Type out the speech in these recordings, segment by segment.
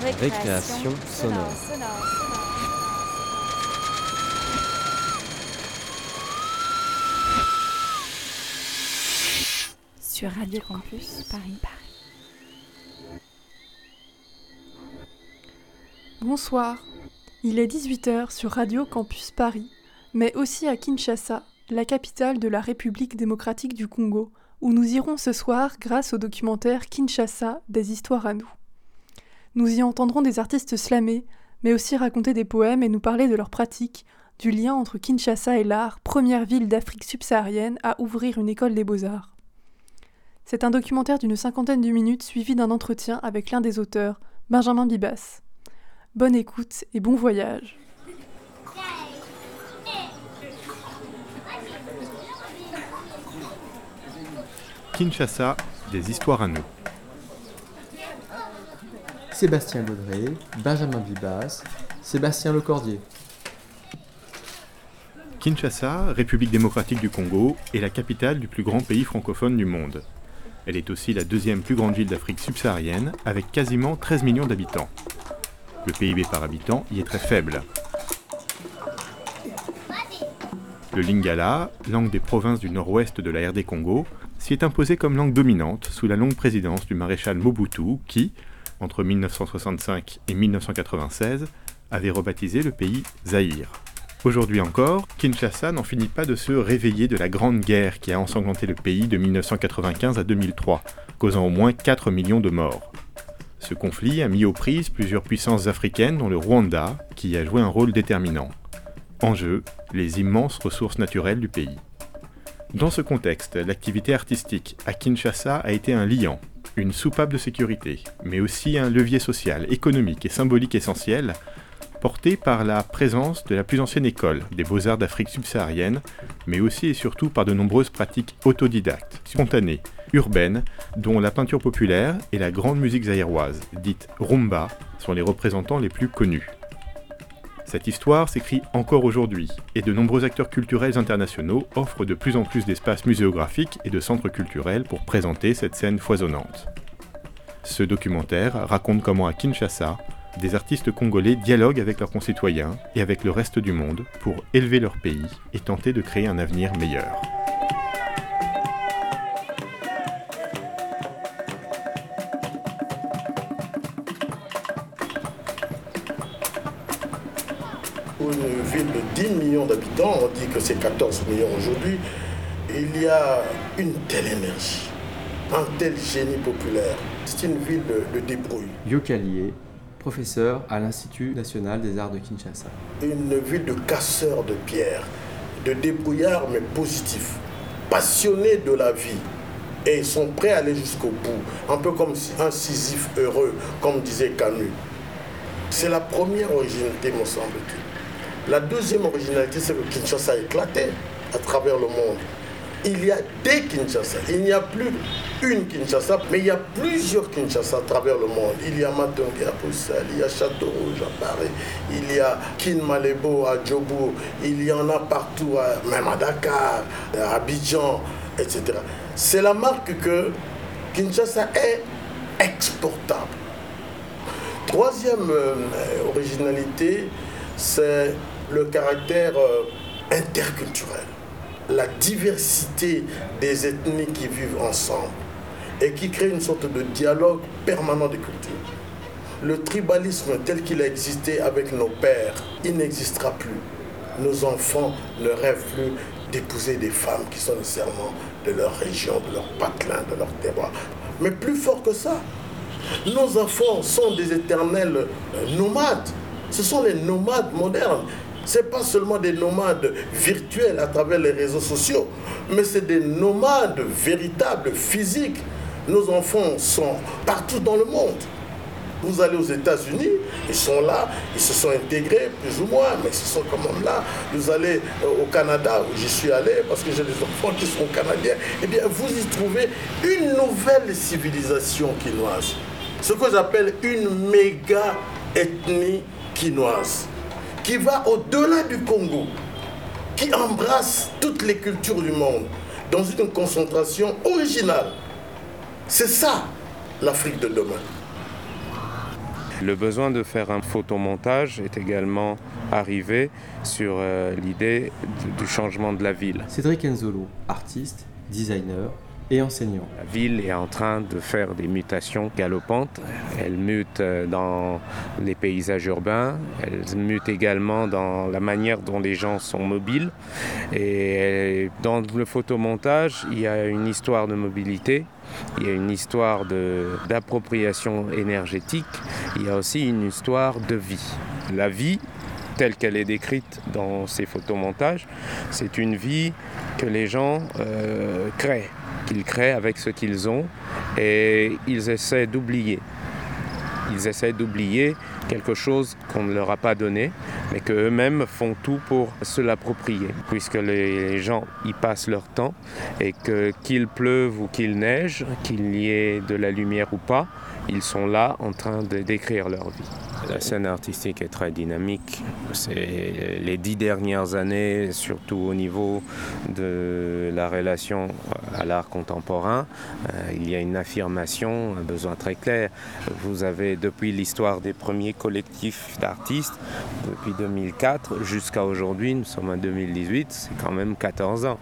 Récréation, sonore. Sur Radio Campus Paris. Bonsoir. Il est 18h sur Radio Campus Paris, mais aussi à Kinshasa, la capitale de la République démocratique du Congo, où nous irons ce soir grâce au documentaire Kinshasa des histoires à nous. Nous y entendrons des artistes slamés, mais aussi raconter des poèmes et nous parler de leurs pratiques, du lien entre Kinshasa et l'art, première ville d'Afrique subsaharienne à ouvrir une école des beaux-arts. C'est un documentaire d'une cinquantaine de minutes suivi d'un entretien avec l'un des auteurs, Benjamin Bibas. Bonne écoute et bon voyage. Kinshasa, des histoires à nous. Sébastien Baudré, Benjamin Bibas, Sébastien Lecordier. Kinshasa, République démocratique du Congo, est la capitale du plus grand pays francophone du monde. Elle est aussi la deuxième plus grande ville d'Afrique subsaharienne, avec quasiment 13 millions d'habitants. Le PIB par habitant y est très faible. Le lingala, langue des provinces du nord-ouest de la RD Congo, s'y est imposé comme langue dominante sous la longue présidence du maréchal Mobutu qui, entre 1965 et 1996, avait rebaptisé le pays Zaïre. Aujourd'hui encore, Kinshasa n'en finit pas de se réveiller de la grande guerre qui a ensanglanté le pays de 1995 à 2003, causant au moins 4 millions de morts. Ce conflit a mis aux prises plusieurs puissances africaines dont le Rwanda, qui a joué un rôle déterminant. En jeu, les immenses ressources naturelles du pays. Dans ce contexte, l'activité artistique à Kinshasa a été un liant, une soupape de sécurité, mais aussi un levier social, économique et symbolique essentiel, porté par la présence de la plus ancienne école des beaux-arts d'Afrique subsaharienne, mais aussi et surtout par de nombreuses pratiques autodidactes, spontanées, urbaines, dont la peinture populaire et la grande musique zaïroise, dite rumba, sont les représentants les plus connus. Cette histoire s'écrit encore aujourd'hui, et de nombreux acteurs culturels internationaux offrent de plus en plus d'espaces muséographiques et de centres culturels pour présenter cette scène foisonnante. Ce documentaire raconte comment à Kinshasa, des artistes congolais dialoguent avec leurs concitoyens et avec le reste du monde pour élever leur pays et tenter de créer un avenir meilleur. Une ville de 10 millions d'habitants, on dit que c'est 14 millions aujourd'hui, il y a une telle énergie, un tel génie populaire. C'est une ville de, débrouille. Yokalier, professeur à l'Institut national des arts de Kinshasa. Une ville de casseurs de pierres, de débrouillards mais positifs, passionnés de la vie. Et ils sont prêts à aller jusqu'au bout, un peu comme un Sisyphe heureux, comme disait Camus. C'est la première originalité, me semble-t-il. La deuxième originalité, c'est que Kinshasa a éclaté à travers le monde. Il y a des Kinshasa. Il n'y a plus une Kinshasa, mais il y a plusieurs Kinshasa à travers le monde. Il y a Matongi à Bruxelles, il y a Château-Rouge à Paris, il y a Kinmalebo à Djobo, il y en a partout, même à Dakar, à Abidjan, etc. C'est la marque que Kinshasa est exportable. Troisième euh, originalité, c'est le caractère euh, interculturel, la diversité des ethnies qui vivent ensemble et qui crée une sorte de dialogue permanent des cultures. Le tribalisme tel qu'il a existé avec nos pères, il n'existera plus. Nos enfants ne rêvent plus d'épouser des femmes qui sont nécessairement de leur région, de leur patelin, de leur terroir. Mais plus fort que ça, nos enfants sont des éternels euh, nomades. Ce sont les nomades modernes ce pas seulement des nomades virtuels à travers les réseaux sociaux, mais c'est des nomades véritables, physiques. Nos enfants sont partout dans le monde. Vous allez aux États-Unis, ils sont là, ils se sont intégrés plus ou moins, mais ils sont quand même là. Vous allez euh, au Canada, où j'y suis allé, parce que j'ai des enfants qui sont canadiens, eh bien, vous y trouvez une nouvelle civilisation quinoise. Ce que j'appelle une méga ethnie quinoise qui va au-delà du Congo, qui embrasse toutes les cultures du monde dans une concentration originale. C'est ça l'Afrique de demain. Le besoin de faire un photomontage est également arrivé sur euh, l'idée du changement de la ville. Cédric Enzolo, artiste, designer, La ville est en train de faire des mutations galopantes. Elle mute euh, dans les paysages urbains, elle mute également dans la manière dont les gens sont mobiles. Et dans le photomontage, il y a une histoire de mobilité, il y a une histoire d'appropriation énergétique, il y a aussi une histoire de vie. La vie, telle qu'elle est décrite dans ces photomontages, c'est une vie que les gens euh, créent qu'ils créent avec ce qu'ils ont et ils essaient d'oublier. Ils essaient d'oublier quelque chose qu'on ne leur a pas donné, mais qu'eux-mêmes font tout pour se l'approprier, puisque les gens y passent leur temps et que qu'il pleuve ou qu'il neige, qu'il y ait de la lumière ou pas, ils sont là en train de décrire leur vie. La scène artistique est très dynamique. C'est les dix dernières années, surtout au niveau de la relation à l'art contemporain, euh, il y a une affirmation, un besoin très clair. Vous avez depuis l'histoire des premiers collectifs d'artistes, depuis 2004 jusqu'à aujourd'hui, nous sommes en 2018, c'est quand même 14 ans.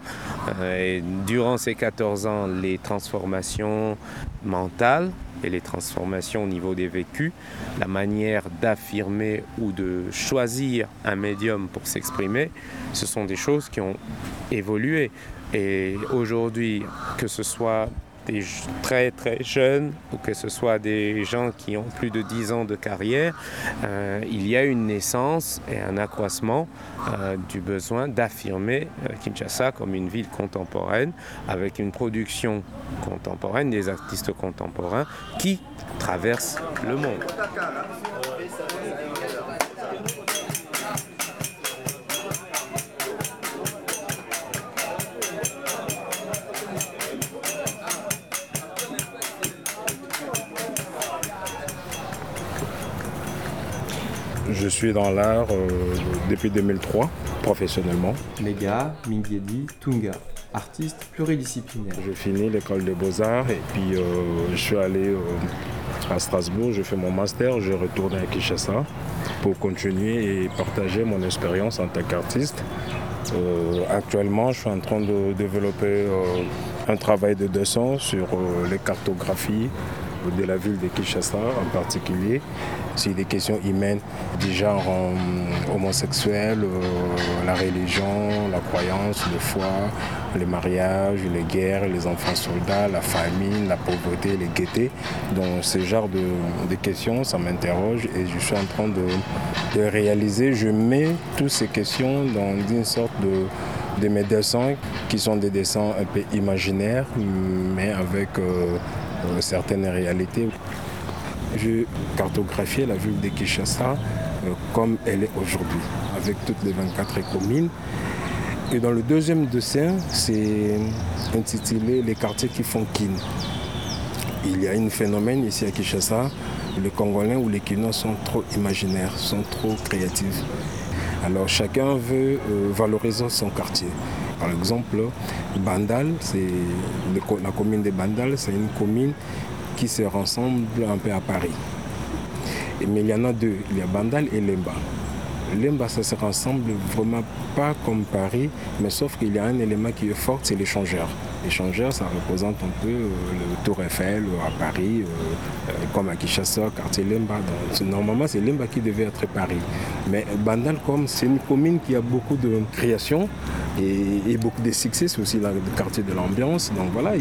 Euh, et durant ces 14 ans, les transformations mentales et les transformations au niveau des vécus, la manière d'affirmer ou de choisir un médium pour s'exprimer, ce sont des choses qui ont évolué. Et aujourd'hui, que ce soit des très très jeunes ou que ce soit des gens qui ont plus de 10 ans de carrière, euh, il y a une naissance et un accroissement euh, du besoin d'affirmer euh, Kinshasa comme une ville contemporaine avec une production contemporaine, des artistes contemporains qui traversent le monde. Je suis dans l'art euh, depuis 2003, professionnellement. Lega, Mingiedi, Tunga, artiste pluridisciplinaire. J'ai fini l'école des beaux-arts et puis euh, je suis allé euh, à Strasbourg, je fais mon master, je retourne à Kinshasa pour continuer et partager mon expérience en tant qu'artiste. actuellement, je suis en train de développer un travail de dessin sur les cartographies de la ville de Kinshasa en particulier, sur des questions humaines du genre euh, homosexuel, euh, la religion, la croyance, le foi, les mariages, les guerres, les enfants soldats, la famine, la pauvreté, les gaietés. Donc ce genre de, questions, ça m'interroge et je suis en train de, réaliser, je mets toutes ces questions dans une sorte de, de mes dessins qui sont des dessins un peu imaginaires, mais avec euh, certaines réalités. Je cartographiais la ville de Kinshasa euh, comme elle est aujourd'hui, avec toutes les 24 communes. Et dans le deuxième dessin, c'est intitulé Les quartiers qui font kin. Il y a un phénomène ici à Kinshasa, les Congolais ou les Kinois sont trop imaginaires, sont trop créatifs. Alors chacun veut euh, valoriser son quartier. Par exemple, Bandal, c'est la commune de Bandal, c'est une commune qui se ressemble un peu à Paris. Mais il y en a deux, il y a Bandal et Lemba. Lemba, ça se ressemble vraiment pas comme Paris, mais sauf qu'il y a un élément qui est fort, c'est l'échangeur. L'échangeur, ça représente un peu euh, le Tour Eiffel à Paris, euh, euh, comme à Kinshasa, quartier Lemba. normalement, c'est Lemba qui devait être Paris. Mais Bandal, comme c'est une commune qui a beaucoup de création et, beaucoup de succès, c'est aussi le quartier de l'ambiance. Donc voilà,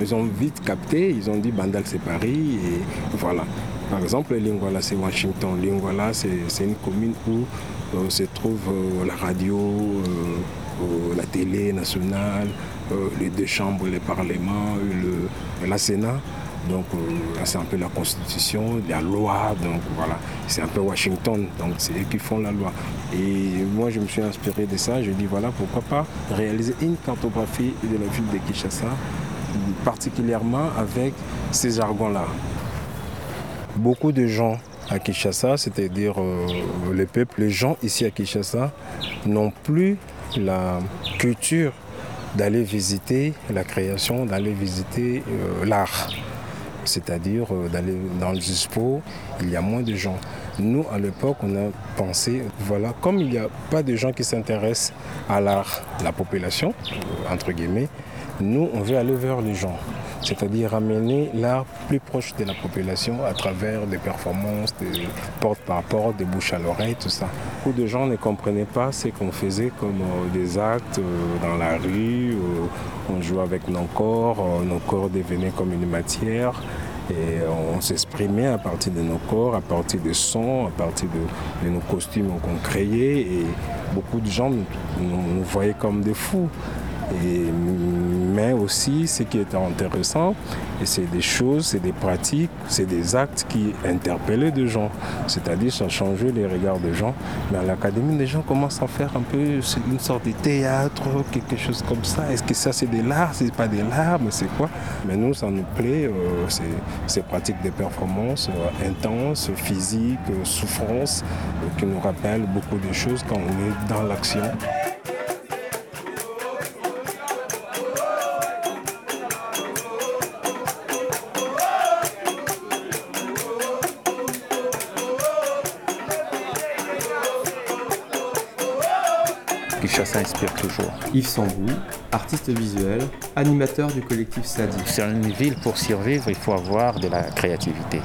ils, ont, vite capté, ils ont dit Bandal c'est Paris, voilà. Par exemple, Lingwala, c'est Washington. Lingwala, c'est une commune où euh, se trouve euh, la radio, euh, la télé nationale, les deux chambres, les parlements, le, la Sénat. Donc c'est un peu la constitution, la loi, donc voilà, c'est un peu Washington, donc c'est eux qui font la loi. Et moi je me suis inspiré de ça, je dis voilà pourquoi pas réaliser une cartographie de la ville de Kinshasa, particulièrement avec ces jargons-là. Beaucoup de gens à Kinshasa, c'est-à-dire euh, les peuples, les gens ici à Kinshasa, n'ont plus la culture d'aller visiter la création, d'aller visiter euh, l'art. c'est-à-dire euh, d'aller dans le sport, il y a moins de gens. Nous, à l'époque, on a pensé, voilà, comme il n'y a pas de gens qui s'intéressent à l'art, la population, entre guillemets, nous, on veut aller vers les gens, c'est-à-dire amener l'art plus proche de la population à travers des performances, des porte par porte, des bouches à l'oreille, tout ça. Beaucoup de gens ne comprenaient pas ce qu'on faisait comme euh, des actes euh, dans la rue, on jouait avec nos corps, nos corps devenaient comme une matière. Et on s'exprimait à partir de nos corps, à partir des sons, à partir de, nos costumes qu'on créait. Et beaucoup de gens nous voyaient comme des fous mais aussi, ce qui était intéressant, et c'est des choses, c'est des pratiques, c'est des actes qui interpellaient des gens. C'est-à-dire, ça changeait les regards des gens. Mais à l'académie, les gens commencent à faire un peu une sorte de théâtre, quelque chose comme ça. Est-ce que ça, c'est de l'art? C'est pas de l'art, mais c'est quoi? Mais nous, ça nous plaît. Euh, ces pratiques de performance euh, intenses, physiques, euh, souffrance, qui nous rappellent beaucoup de choses quand on est dans l'action. Ça inspire toujours. Yves Sambou, artiste visuel, animateur du collectif Sadi. C'est une ville pour survivre, il faut avoir de la créativité.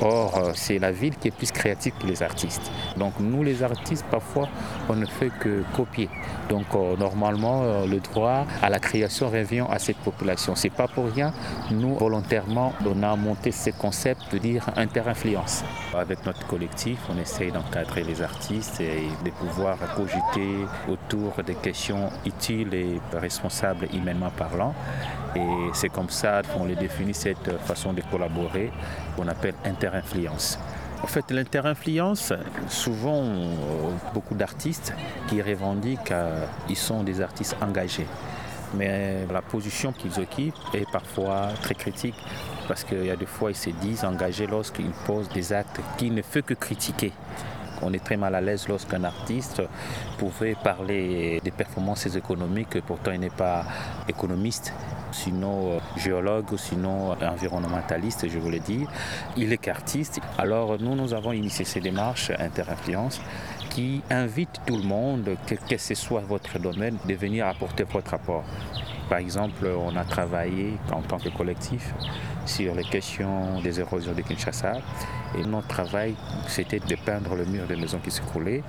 Or, euh, c'est la ville qui est plus créative que les artistes. Donc nous, les artistes, parfois, on ne fait que copier. Donc euh, normalement, euh, le droit à la création revient à cette population. C'est pas pour rien. Nous, volontairement, on a monté ce concept de dire inter-influence. Avec notre collectif, on essaye d'encadrer les artistes et de pouvoir cogiter autour des questions utiles et responsables humainement parlant. Et c'est comme ça qu'on les définit cette façon de collaborer qu'on appelle inter-influence. En fait, l'inter-influence, souvent, euh, beaucoup d'artistes qui revendiquent qu'ils sont des artistes engagés. Mais la position qu'ils occupent est parfois très critique parce qu'il y a des fois, ils se disent engagés lorsqu'ils posent des actes qu'ils ne font que critiquer. On est très mal à l'aise lorsqu'un artiste pouvait parler des performances économiques, pourtant il n'est pas économiste, sinon euh, géologue sinon environnementaliste, je voulais dire. Il est qu'artiste. Alors nous, nous avons initié ces démarches inter-influence qui invitent tout le monde, quel que ce soit votre domaine, de venir apporter votre apport. Par exemple, on a travaillé en tant que collectif sur les questions des érosions de Kinshasa. Et notre travail, c'était de peindre le mur des maisons qui s'écroulaient.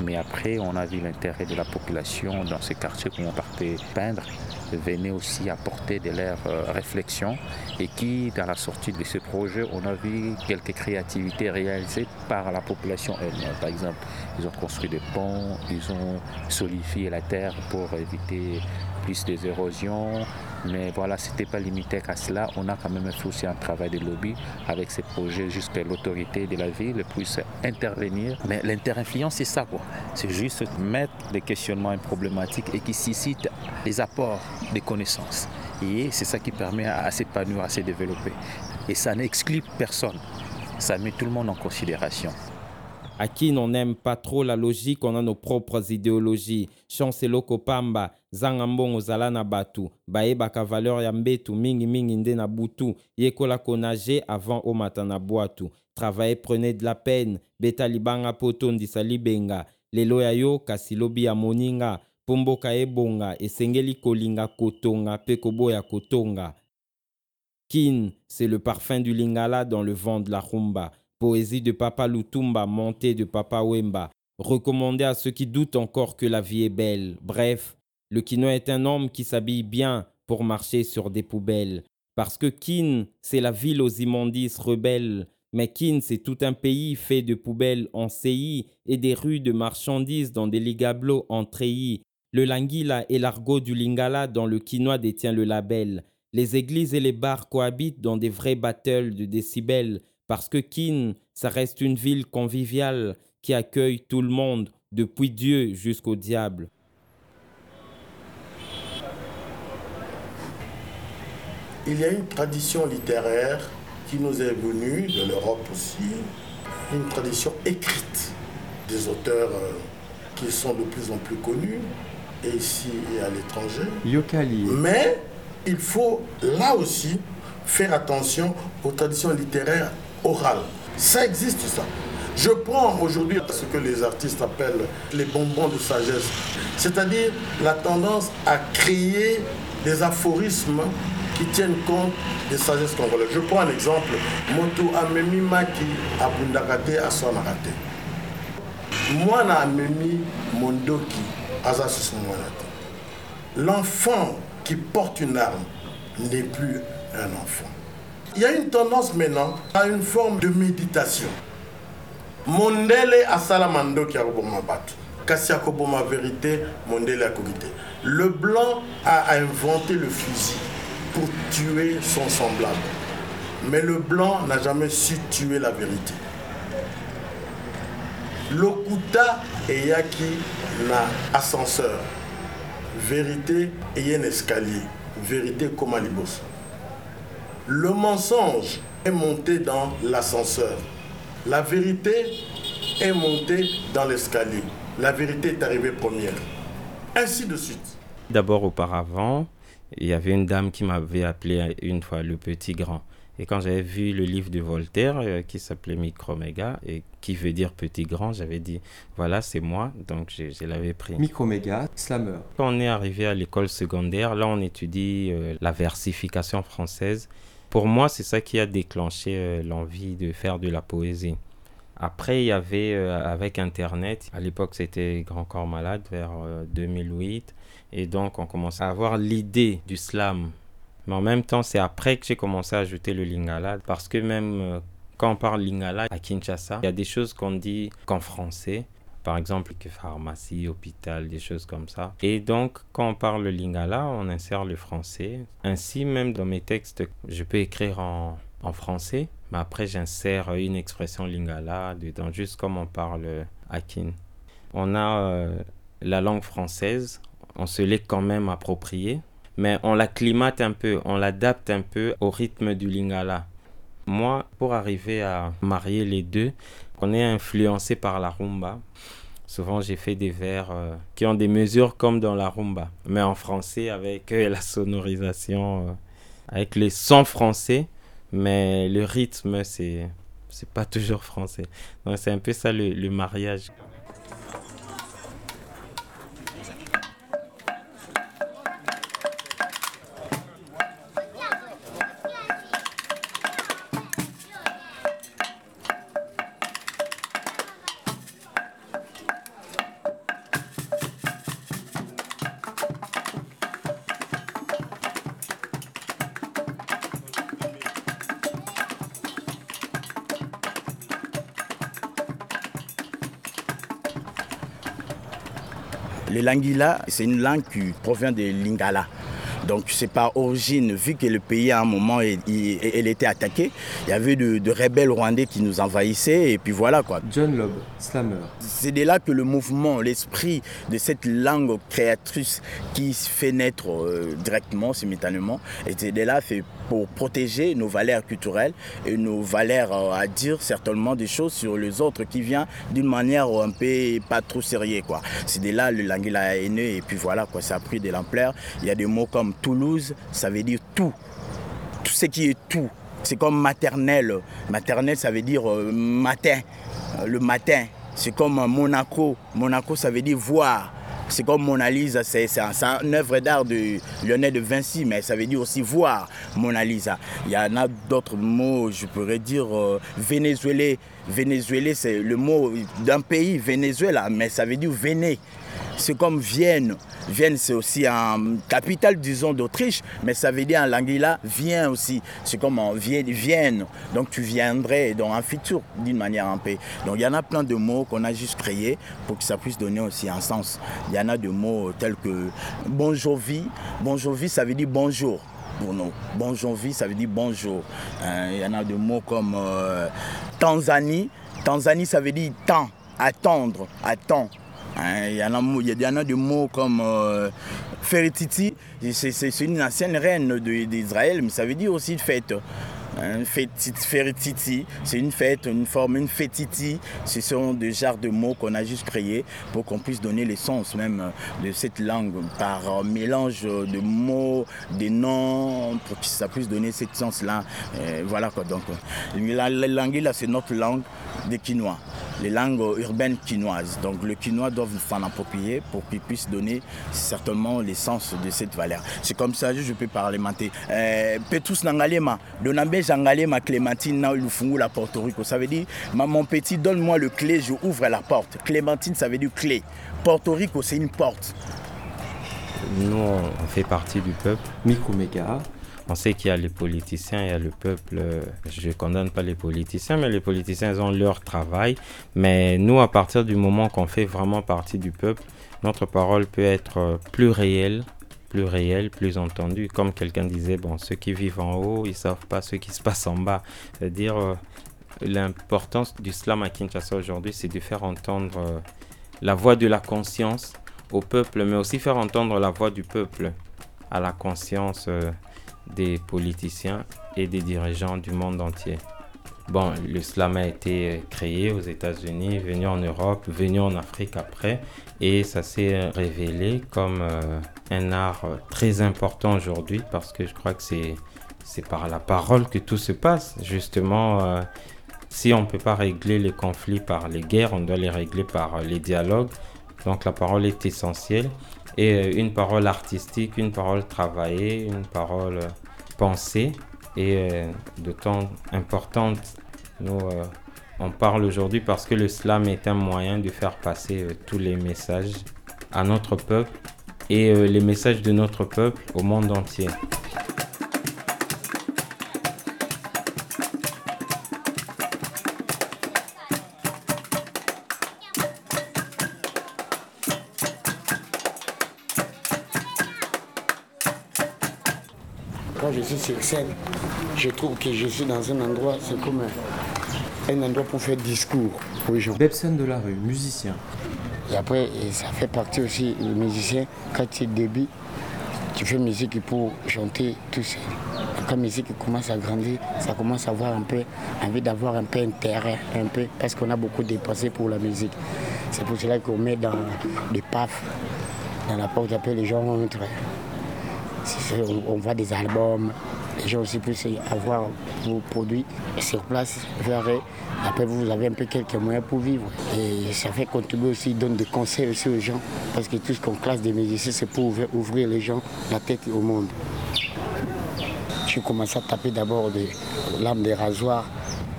Mais après, on a vu l'intérêt de la population dans ces quartiers où on partait peindre venait aussi apporter de leur réflexion et qui, dans la sortie de ce projet, on a vu quelques créativités réalisées par la population elle-même. Par exemple, ils ont construit des ponts, ils ont solidifié la terre pour éviter plus des érosions. Mais voilà, ce n'était pas limité qu'à cela. On a quand même aussi un travail de lobby avec ces projets, jusqu'à l'autorité de la ville puisse intervenir. Mais l'inter-influence, c'est ça, quoi. C'est juste mettre des questionnements et problématiques et qui suscitent des apports de connaissances. Et c'est ça qui permet à s'épanouir, à se développer. Et ça n'exclut personne. Ça met tout le monde en considération. À qui n'on n'aime pas trop la logique, on a nos propres idéologies. Chancelo Kopamba, Zangambon Zala na batu, baebaka valeur ya mbetu mingi mingi nde na butu, yekola konage avant omata na boatu. Travailler prenez de la peine, beta libanga poto ndisa libenga, lelo ya yo kasi lobi ya moninga, pomboka ebonga, esengeli kolinga kotonga pe koboya kotonga. Kin, c'est le parfum du lingala dans le vent de la rumba. Poésie de Papa Lutumba, montée de Papa Wemba, recommandée à ceux qui doutent encore que la vie est belle. Bref, le Kinois est un homme qui s'habille bien pour marcher sur des poubelles. Parce que Kin, c'est la ville aux immondices rebelles. Mais Kin, c'est tout un pays fait de poubelles en CI et des rues de marchandises dans des ligablos en treillis. Le Languila et l'argot du Lingala dans le Quinois détient le label. Les églises et les bars cohabitent dans des vrais battles de décibels. Parce que Kin, ça reste une ville conviviale qui accueille tout le monde, depuis Dieu jusqu'au diable. Il y a une tradition littéraire qui nous est venue de l'Europe aussi, une tradition écrite des auteurs euh, qui sont de plus en plus connus, et ici et à l'étranger. Yokali. Mais il faut là aussi faire attention aux traditions littéraires orales. Ça existe ça. Je prends aujourd'hui ce que les artistes appellent les bonbons de sagesse, c'est-à-dire la tendance à créer des aphorismes qui tiennent compte des sagesses congolaises. Je prends un exemple. Moto amemi maki abundakate aswanakate. Mwana amemi mondoki L'enfant qui porte une arme n'est plus un enfant. Il y a une tendance maintenant à une forme de méditation. Mondele asala mandoki akoboma bato. Kasi akoboma vérité, mondele akokite. Le blanc a inventé le fusil pour tuer son semblable. Mais le blanc n'a jamais su tuer la vérité. Lokuta eyaki na ascenseur. Vérité et un escalier. Vérité comme à libos. Le mensonge est monté dans l'ascenseur. La vérité est montée dans l'escalier. La vérité est arrivée première. Ainsi de suite. D'abord, auparavant, il y avait une dame qui m'avait appelé une fois le petit grand. Et quand j'avais vu le livre de Voltaire euh, qui s'appelait Microméga et qui veut dire petit grand, j'avais dit voilà, c'est moi. Donc je, je l'avais pris. Microméga, slammer. Quand on est arrivé à l'école secondaire, là on étudie euh, la versification française. Pour moi, c'est ça qui a déclenché euh, l'envie de faire de la poésie. Après, il y avait avec Internet, à l'époque c'était Grand Corps Malade vers euh, 2008. Et donc on commençait à avoir l'idée du slam. Mais en même temps, c'est après que j'ai commencé à ajouter le lingala. Parce que même euh, quand on parle lingala à Kinshasa, il y a des choses qu'on dit qu'en français. Par exemple, que pharmacie, hôpital, des choses comme ça. Et donc, quand on parle le lingala, on insère le français. Ainsi, même dans mes textes, je peux écrire en, en français, mais après, j'insère une expression lingala dedans, juste comme on parle à Kin. On a euh, la langue française, on se l'est quand même appropriée, mais on l'acclimate un peu, on l'adapte un peu au rythme du lingala. Moi, pour arriver à marier les deux, on est influencé par la rumba. Souvent, j'ai fait des vers euh, qui ont des mesures comme dans la rumba, mais en français avec euh, la sonorisation, euh, avec les sons français, mais le rythme, c'est c'est pas toujours français. Donc, c'est un peu ça le mariage. Le Lingala, c'est une langue qui provient de Lingala. Donc c'est par origine, vu que le pays à un moment il, était attaqué, il y avait de, rebelles rwandais qui nous envahissaient et puis voilà quoi. John Lobb, slammer. C'est de là que le mouvement, l'esprit de cette langue créatrice qui se fait naître euh, directement, simultanément, et c'est de là fait pour protéger nos valeurs culturelles et nos valeurs euh, à dire certainement des choses sur les autres qui vient d'une manière un peu pas trop sérieux quoi. C'est de là le Lingala est né et puis voilà quoi, ça a pris de l'ampleur. Il y a des mots comme Toulouse, ça veut dire tout tout ce qui est tout. C'est comme maternelle. Maternelle, ça veut dire euh, matin, le matin. C'est comme Monaco. Monaco, ça veut dire voir. C'est comme Mona Lisa, c'est c'est un- c'est une œuvre d'art de Lionel de Vinci, mais ça veut dire aussi voir Mona Lisa. Il y en a d'autres mots, je pourrais dire euh. Vénézuélé, c'est le mot d'un pays, Venezuela, mais ça veut dire Véné. C'est comme Vienne. Vienne, c'est aussi un capitale, disons, d'Autriche, mais ça veut dire en langila, vient aussi. C'est comme en Vienne, Vienne. Donc tu viendrais dans un futur, d'une manière un peu. Donc il y en a plein de mots qu'on a juste créés pour que ça puisse donner aussi un sens. Il y en a des mots tels que bonjour-vie. Bonjour-vie, ça veut dire bonjour pour nous. Bonjour-vie, ça veut dire bonjour. Hein, Il y en a des mots comme euh, Tanzanie. Tanzanie, ça veut dire temps, attendre, attends. Hein, Il y, en a, il y en a des mots comme euh, c'est une ancienne reine d'Israël, mais ça veut dire aussi fête. Fétiti, c'est une fête, une forme, une fétiti. Ce sont des genres de mots qu'on a juste créés pour qu'on puisse donner le sens même de cette langue par mélange de mots, des noms, pour que ça puisse donner ce sens-là. Voilà quoi. Donc, la, langue là, c'est notre langue des Quinois les langues urbaines quinoises. Donc le quinois doit s'en approprier pour qu'il puisse donner certainement l'essence de cette valeur. C'est comme ça que je peux parlementer. Euh, Petrus Nangalema, Donambe Jangalema Clémentine la Porto Rico. Ça veut dire, mon petit, donne-moi le clé, je ouvre la porte. Clémentine, ça veut dire clé. Porto Rico, c'est une porte. Nous, on fait partie du peuple. Méga, on sait qu'il y a les politiciens, il y a le peuple. Je ne condamne pas les politiciens, mais les politiciens ils ont leur travail. Mais nous, à partir du moment qu'on fait vraiment partie du peuple, notre parole peut être plus réelle, plus réelle, plus entendue. Comme quelqu'un disait, bon, ceux qui vivent en haut, ils ne savent pas ce qui se passe en bas. C'est-à-dire, euh, l'importance du slam à Kinshasa aujourd'hui, c'est de faire entendre euh, la voix de la conscience au peuple, mais aussi faire entendre la voix du peuple à la conscience. Euh, des politiciens et des dirigeants du monde entier. Bon, le slam a été créé aux États-Unis, venu en Europe, venu en Afrique après, et ça s'est révélé comme euh, un art très important aujourd'hui parce que je crois que c'est c'est par la parole que tout se passe. Justement, euh, si on ne peut pas régler les conflits par les guerres, on doit les régler par les dialogues. Donc la parole est essentielle et euh, une parole artistique, une parole travaillée, une parole euh, pensée et euh, de temps importante. Nous, on parle aujourd'hui parce que le slam est un moyen de faire passer tous les messages à notre peuple et les messages de notre peuple au monde entier. Je suis sur scène, je trouve que je suis dans un endroit, c'est comme un, endroit pour faire discours aux gens. Bebson de la rue, musicien. Et après, ça fait partie aussi, le musicien, quand tu début, tu fais musique pour chanter tout seul. Quand la musique commence à grandir, ça commence à avoir un peu envie d'avoir un peu intérêt, un peu, parce qu'on a beaucoup dépensé pour la musique. C'est pour cela qu'on met dans des paf, dans la porte, après les gens entrent on voit des albums, les gens aussi puissent avoir vos produits sur place, Après, vous avez un peu quelques moyens pour vivre. Et ça fait contribuer aussi, donne des conseils aussi aux gens. Parce que tout ce qu'on classe des musiciens, c'est pour ouvrir, les gens la tête au monde. J'ai commencé à taper d'abord des lames de rasoir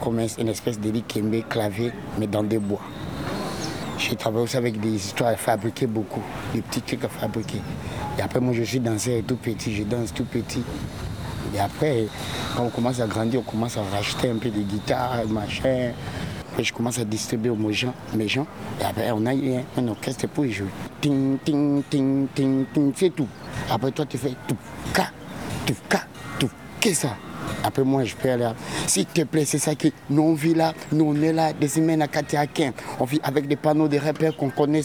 comme une espèce de kembe clavier, mais dans des bois. J'ai travaillé aussi avec des histoires à fabriquer beaucoup, des petits trucs à fabriquer. Et après, moi, je suis danseur tout petit, je danse tout petit. Et après, quand on commence à grandir, on commence à racheter un peu de guitare, machin. Et je commence à distribuer aux gens, mes gens. Et après, on a eu un, orchestre pour y jouer. Ting, ting, ting, ting, ting, c'est tout. Après, toi, tu fais tout, ka, tout, ka, tout, qu'est-ce que ça après moi, je peux aller. S'il te plaît, c'est ça que nous on vit là. Nous on est là, des semaines à Katiakin. On vit avec des panneaux de repères qu'on connaît,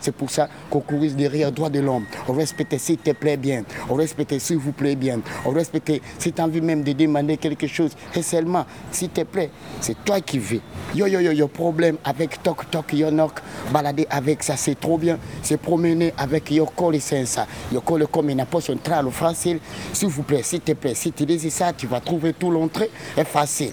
C'est pour ça qu'on court derrière droit de l'homme. On respecte s'il te plaît bien. On respecte s'il vous plaît bien. On respecte si tu as envie même de demander quelque chose. Et seulement, s'il te plaît, c'est toi qui veux. Yo yo yo yo, problème avec Tok Tok Yonok. Balader avec ça, c'est trop bien. C'est promener avec Yoko le ça. Yoko le comme une poche centrale facile. S'il vous plaît, s'il te plaît, si tu dis ça, tu vas trouver tout l'entrée est facile.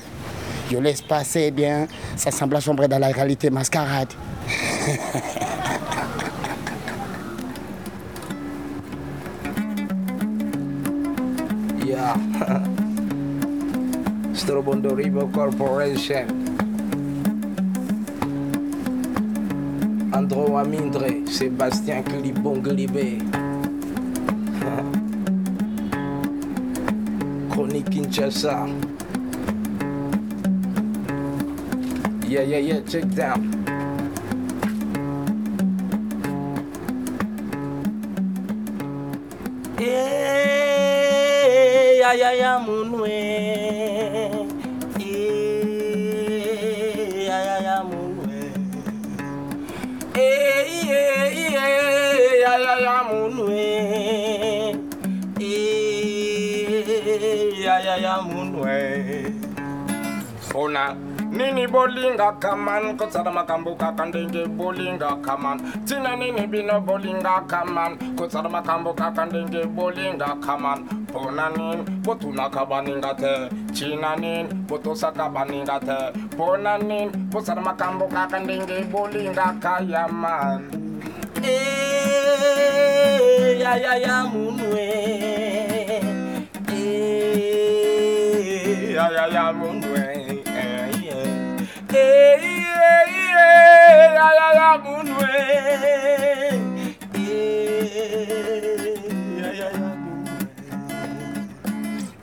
Je laisse passer bien, ça semble sombrer dans la réalité mascarade. yeah. Strobondo River Corporation. Andro Amindre, Sébastien Clibon Glibé. Chronique Kinshasa. Yeah, yeah, yeah, check down. Hey, ya ya ya nini bolinga kaman kotsara makambo kakandenge bolinga kaman tina nini bino bolinga kaman kotsara makambo kakandenge bolinga kaman pona nin botuna kabaninga te china nin botosa kabaninga te pona nin botsara makambo kakandenge bolinga kayaman Eh, ya ya ya munwe Eh, ya ya ya munwe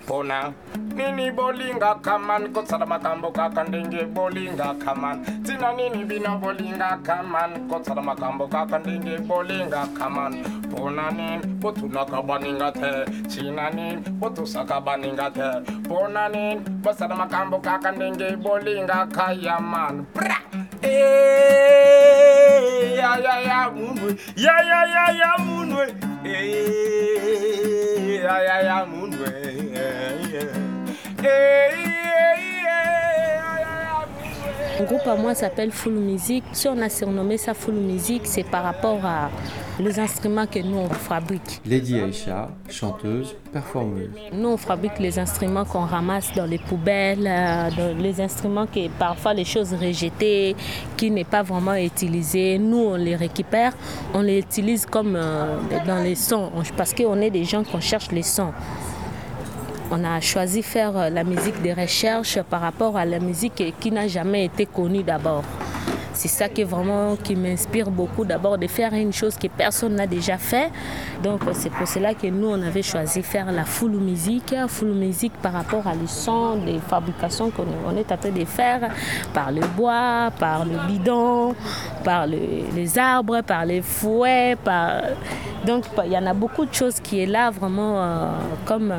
bona nini bolinga kaman kotsala makambo kakandenge bolinga kaman tsina nini bina bolinga kaman kotsala makambo kakandenge bolinga kaman Pona nini? Botunaka baninga te. Tsina nini? Botusaka baninga te. Pona nini? Botsala makambo kakandenge bolinga kayaman bra! Eh! Ya ya ya munwe ya ya ya ya munwe Eh, ya ya ya munwe Eh, Mon groupe à moi s'appelle Full Music. Si on a surnommé ça Full Music, c'est par rapport à les instruments que nous on fabrique. Lady Aisha, chanteuse, performeuse. Nous on fabrique les instruments qu'on ramasse dans les poubelles, euh, dans les instruments qui parfois les choses rejetées, qui n'est pas vraiment utilisées. Nous on les récupère, on les utilise comme euh, dans les sons, On- parce qu'on est des gens qu'on cherche les sons. On a choisi faire euh, la musique de recherche par rapport à la musique qui n'a jamais été connue d'abord. C'est ça qui vraiment qui m'inspire beaucoup d'abord de faire une chose que personne n'a déjà fait. Donc euh, c'est pour cela que nous on avait choisi faire la full musique, full musique par rapport à le son des fabrications qu'on on est en train de faire par le bois, par le bidon, par le- les arbres, par les fouets, par donc il y en a beaucoup de choses qui est là vraiment euh, comme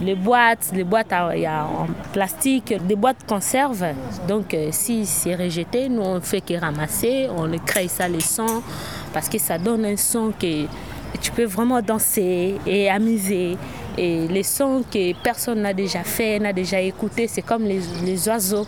les boîtes, les boîtes en plastique, des boîtes conserve. Donc euh, si c'est rejeté, nous on fait que ramasser, on crée ça les sons parce que ça donne un son que tu peux vraiment danser et amuser. Et les sons que personne n'a déjà fait, n'a déjà écouté, c'est comme les oiseaux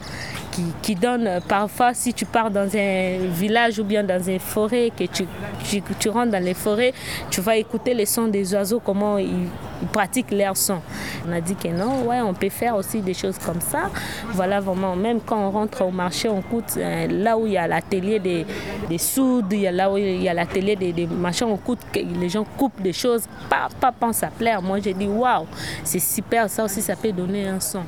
qui, donnent euh, parfois si tu pars dans un village ou bien dans une forêt, que tu, rentres dans les forêts, tu vas écouter les sons des oiseaux, comment ils, pratiquent leur son. On a dit que non, ouais, on peut faire aussi des choses comme ça. Voilà vraiment, même quand on rentre au marché, on coûte euh, là où il y a l'atelier des, des soudes, il y a là où il y a l'atelier des, des machins, on coûte, les gens coupent des choses, pas, pas pense à plaire. Moi j'ai dit waouh, c'est super, ça aussi ça peut donner un son.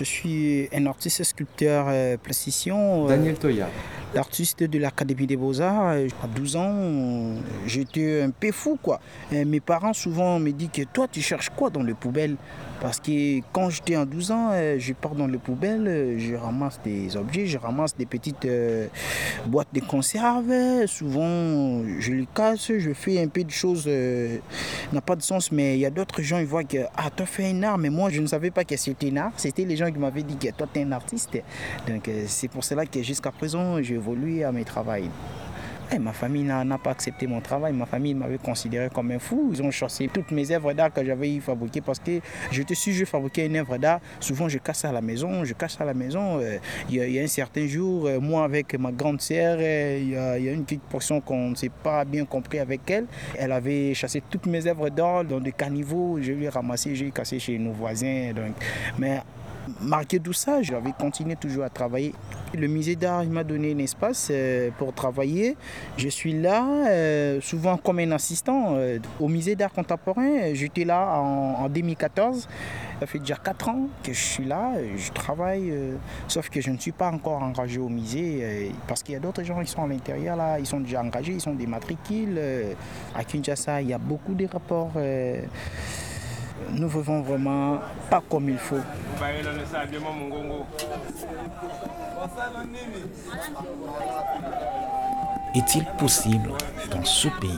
Je suis un artiste sculpteur euh, plasticien. euh, Daniel Toya. L'artiste de l'Académie des Beaux-Arts, euh, à 12 ans, j'étais un peu fou quoi. Mes parents souvent me disent que toi tu cherches quoi dans les poubelles? Parce que quand j'étais en 12 ans, euh, je pars dans les poubelles, euh, je ramasse des objets, je ramasse des petites euh, boîtes de conserve. Souvent je les casse, je fais un peu de choses, n'a pas de sens, mais il y a d'autres gens, ils voient que ah, toi fais un art, mais moi je ne savais pas que c'était un art. C'était les gens qui m'avaient dit que toi tu es un artiste. Donc c'est pour cela que jusqu'à présent j'ai évolué à mes travails. Ma famille n'a pas accepté mon travail. Ma famille m'avait considéré comme un fou. Ils ont chassé toutes mes œuvres d'art que j'avais fabriquées parce que je te suis, je fabriquais une œuvre d'art. Souvent, je casse à la maison. Je casse à la maison. Euh, Il y, a- un certain jour, euh, moi avec ma grande sœur, euh, il y, a- il y a une petite portion qu'on ne s'est pas bien compris avec elle. Elle avait chassé toutes mes œuvres d'art dans des caniveaux. Je lui ai ramassé, j'ai cassé chez nos voisins. Donc. Mais Marqué tout ça, j'avais continué toujours à travailler. Le musée d'art m'a donné un espace euh, pour travailler. Je suis là euh, souvent comme un assistant euh, au musée d'art contemporain. J'étais là en, en 2014. Ça fait déjà 4 ans que je suis là, je travaille, sauf que je ne suis pas encore engagé au musée parce qu'il y a d'autres gens qui sont à l'intérieur là, ils sont déjà engagés, ils sont des matricules. à Kinshasa, il y a beaucoup de rapports. Nous vivons vraiment pas comme il faut. Est-il possible dans ce pays,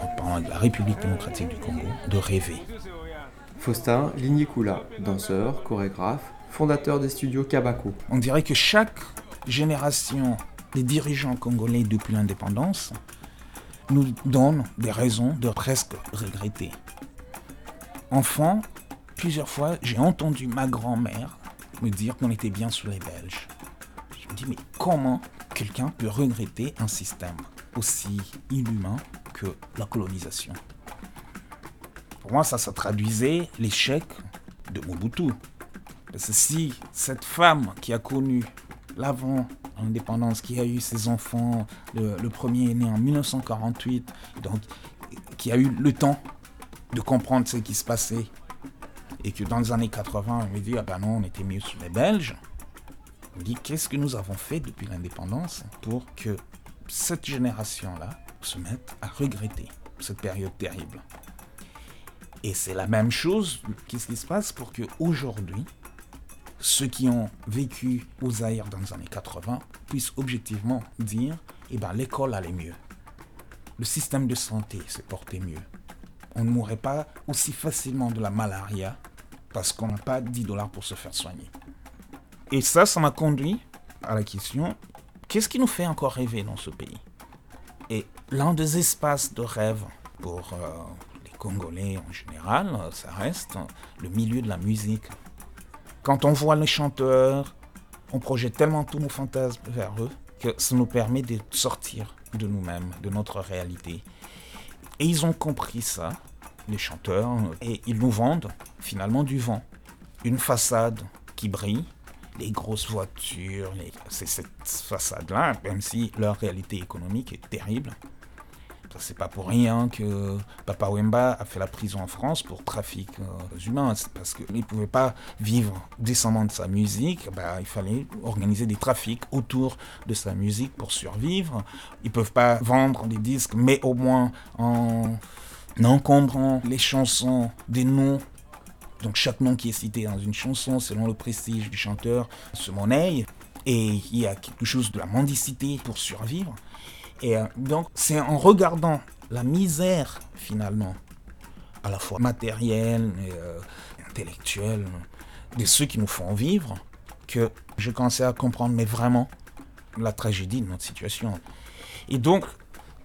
en parlant de la République démocratique du Congo, de rêver? Faustin Lignikula, danseur, chorégraphe, fondateur des studios Kabako. On dirait que chaque génération des dirigeants congolais depuis l'indépendance nous donne des raisons de presque regretter. Enfant, plusieurs fois, j'ai entendu ma grand-mère me dire qu'on était bien sous les Belges. Je me dis, mais comment quelqu'un peut regretter un système aussi inhumain que la colonisation? Pour moi, ça, ça traduisait l'échec de Mobutu. Parce que si cette femme qui a connu l'avant indépendance, qui a eu ses enfants, le, premier est né en 1948, donc qui a eu le temps de comprendre ce qui se passait, et que dans les années 80, on me dit, ah ben non, on était mieux sous les Belges. On me dit, qu'est-ce que nous avons fait depuis l'indépendance pour que cette génération-là se mette à regretter cette période terrible? Et c'est la même chose, qu'est-ce qui se passe pour que aujourd'hui, ceux qui ont vécu aux Zaïre dans les années 80 puissent objectivement dire eh ben, l'école allait mieux. Le système de santé se portait mieux. On ne mourrait pas aussi facilement de la malaria parce qu'on n'a pas 10 dollars pour se faire soigner. Et ça, ça m'a conduit à la question qu'est-ce qui nous fait encore rêver dans ce pays? Et l'un des espaces de rêve pour euh, les Congolais en général, ça reste le milieu de la musique. Quand on voit les chanteurs, on projette tellement tous nos fantasmes vers eux que ça nous permet de sortir de nous-mêmes, de notre réalité. Et ils ont compris ça, les chanteurs, et ils nous vendent finalement du vent. Une façade qui brille, les grosses voitures, c'est cette façade-là, même si leur réalité économique est terrible, c'est pas pour rien que Papa Wemba a fait la prison en France pour trafic euh, humain. C'est parce qu'il ne pouvait pas vivre décemment de sa musique. Bah, il fallait organiser des trafics autour de sa musique pour survivre. Ils ne peuvent pas vendre des disques, mais au moins en encombrant les chansons des noms donc chaque nom qui est cité dans une chanson, selon le prestige du chanteur, se monnaie. Et il y a quelque chose de la mendicité pour survivre. Et euh, donc, c'est en regardant la misère, finalement, à la fois matérielle et euh, intellectuelle, de ceux qui nous font vivre, que j'ai commencé à comprendre, mais vraiment, la tragédie de notre situation. Et donc,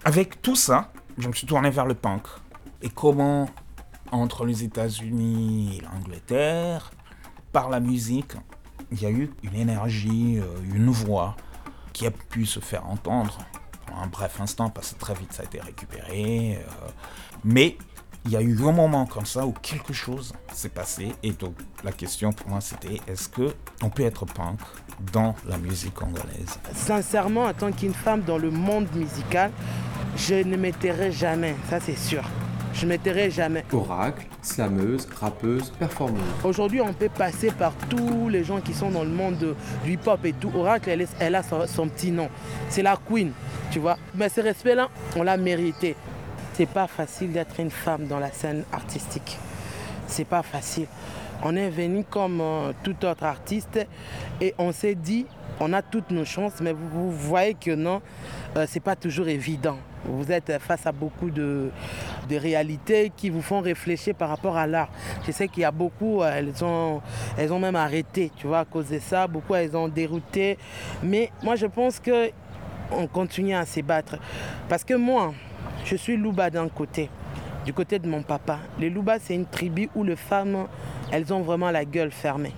avec tout ça, je me suis tourné vers le punk. Et comment, entre les États-Unis et l'Angleterre, par la musique, il y a eu une énergie, euh, une voix qui a pu se faire entendre un bref instant, parce que très vite ça a été récupéré. Euh, mais il y a eu un moment comme ça où quelque chose s'est passé. Et donc la question pour moi c'était est-ce que on peut être punk dans la musique congolaise Sincèrement, en tant qu'une femme dans le monde musical, je ne m'étairai jamais, ça c'est sûr. Je ne m'étairai jamais. Oracle, slameuse, rappeuse, performeuse. Aujourd'hui, on peut passer par tous les gens qui sont dans le monde du hip-hop et tout. Oracle, elle, elle a son petit nom. C'est la queen tu vois. Mais ce respect-là, on l'a mérité. C'est pas facile d'être une femme dans la scène artistique. C'est pas facile. On est venu comme euh, tout autre artiste et on s'est dit, on a toutes nos chances, mais vous, voyez que non, euh, c'est pas toujours évident. Vous êtes face à beaucoup de, réalités qui vous font réfléchir par rapport à l'art. Je sais qu'il y a beaucoup, euh, elles ont, elles ont même arrêté, tu vois, à cause de ça. Beaucoup, elles ont dérouté. Mais moi, je pense que on continue à se battre. Parce que moi, je suis Louba d'un côté, du côté de mon papa. Les Louba, c'est une tribu où les femmes, elles ont vraiment la gueule fermée.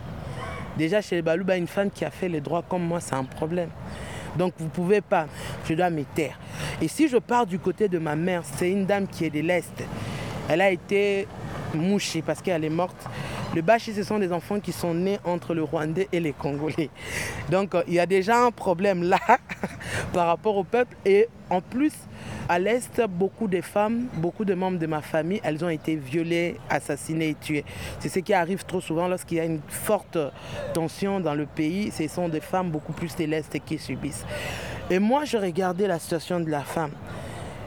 Déjà, chez les Balouba, une femme qui a fait les droits comme moi, c'est un problème. Donc vous ne pouvez pas, je dois me taire. Et si je pars du côté de ma mère, c'est une dame qui est de l'Est. Elle a été mouchée parce qu'elle est morte. Le Bachi, ce sont des enfants qui sont nés entre le Rwandais et les Congolais. Donc euh, il y a déjà un problème là par rapport au peuple. Et en plus, à l'Est, beaucoup de femmes, beaucoup de membres de ma famille, elles ont été violées, assassinées et tuées. C'est ce qui arrive trop souvent lorsqu'il y a une forte tension dans le pays. Ce sont des femmes beaucoup plus de l'Est qui subissent. Et moi, je regardais la situation de la femme.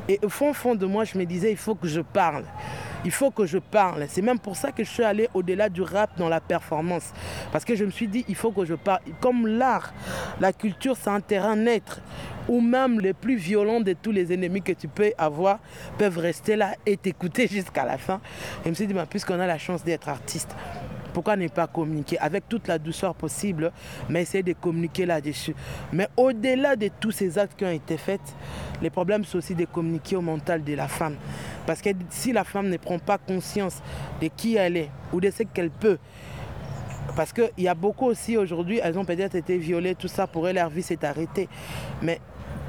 Et au fond, fond de moi, je me disais, il faut que je parle il faut que je parle. C'est même pour ça que je suis allé au-delà du rap dans la performance. Parce que je me suis dit, il faut que je parle. Comme l'art, la culture, c'est un terrain neutre où même les plus violents de tous les ennemis que tu peux avoir peuvent rester là et t'écouter jusqu'à la fin. Et je me suis dit, bah, puisqu'on a la chance d'être artiste, Pourquoi ne pas communiquer avec toute la douceur possible, mais essayer de communiquer là-dessus. Mais au-delà de tous ces actes qui ont été faits, les problèmes sont aussi de communiquer au mental de la femme. Parce que si la femme ne prend pas conscience de qui elle est ou de ce qu'elle peut, parce qu'il y a beaucoup aussi aujourd'hui, elles ont peut-être été violées, tout ça, pour elles, leur vie s'est arrêtée. Mais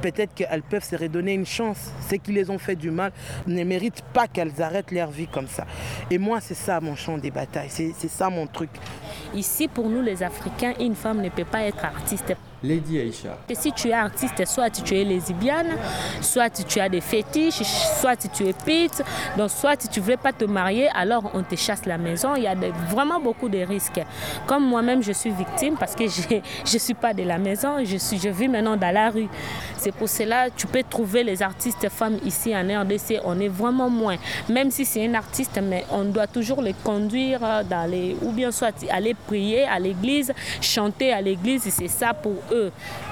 peut-être qu'elles peuvent se redonner une chance. Ceux qui les ont fait du mal ne méritent pas qu'elles arrêtent leur vie comme ça. Et moi, c'est ça mon champ des batailles, c'est ça mon truc. Ici, pour nous les Africains, une femme ne peut pas être artiste. Lady Aisha. Si tu es artiste, soit tu es lesbienne, soit tu as des fétiches, soit tu es pite, donc soit tu ne veux pas te marier, alors on te chasse la maison. Il y a vraiment beaucoup de risques. Comme moi-même, je suis victime parce que je ne suis pas de la maison, je, suis, je vis maintenant dans la rue. C'est pour cela que tu peux trouver les artistes femmes ici en RDC, on est vraiment moins. Même si c'est un artiste, mais on doit toujours les conduire dans les, ou bien soit aller prier à l'église, chanter à l'église, c'est ça pour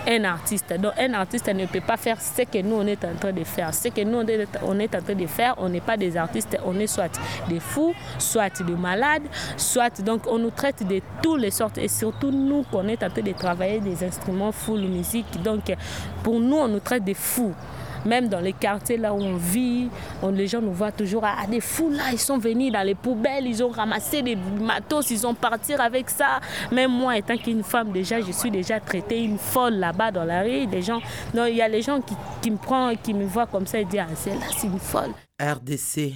un artiste. Donc un artiste ne peut pas faire ce que nous on est en train de faire. Ce que nous on est en train de faire, on n'est pas des artistes, on est soit des fous, soit des malades, soit donc on nous traite de toutes les sortes et surtout nous qu'on est en train de travailler des instruments full musique. Donc pour nous on nous traite de fous. Même dans les quartiers là où on vit, on, les gens nous voient toujours ah, des fous là, ils sont venus dans les poubelles, ils ont ramassé des matos, ils ont parti avec ça. Même moi, étant qu'une femme, déjà, je suis déjà traitée une folle là-bas dans la rue. Des gens, non, il y a les gens qui, me prennent, qui me voient comme ça et disent ah, c'est là, c'est une folle. RDC.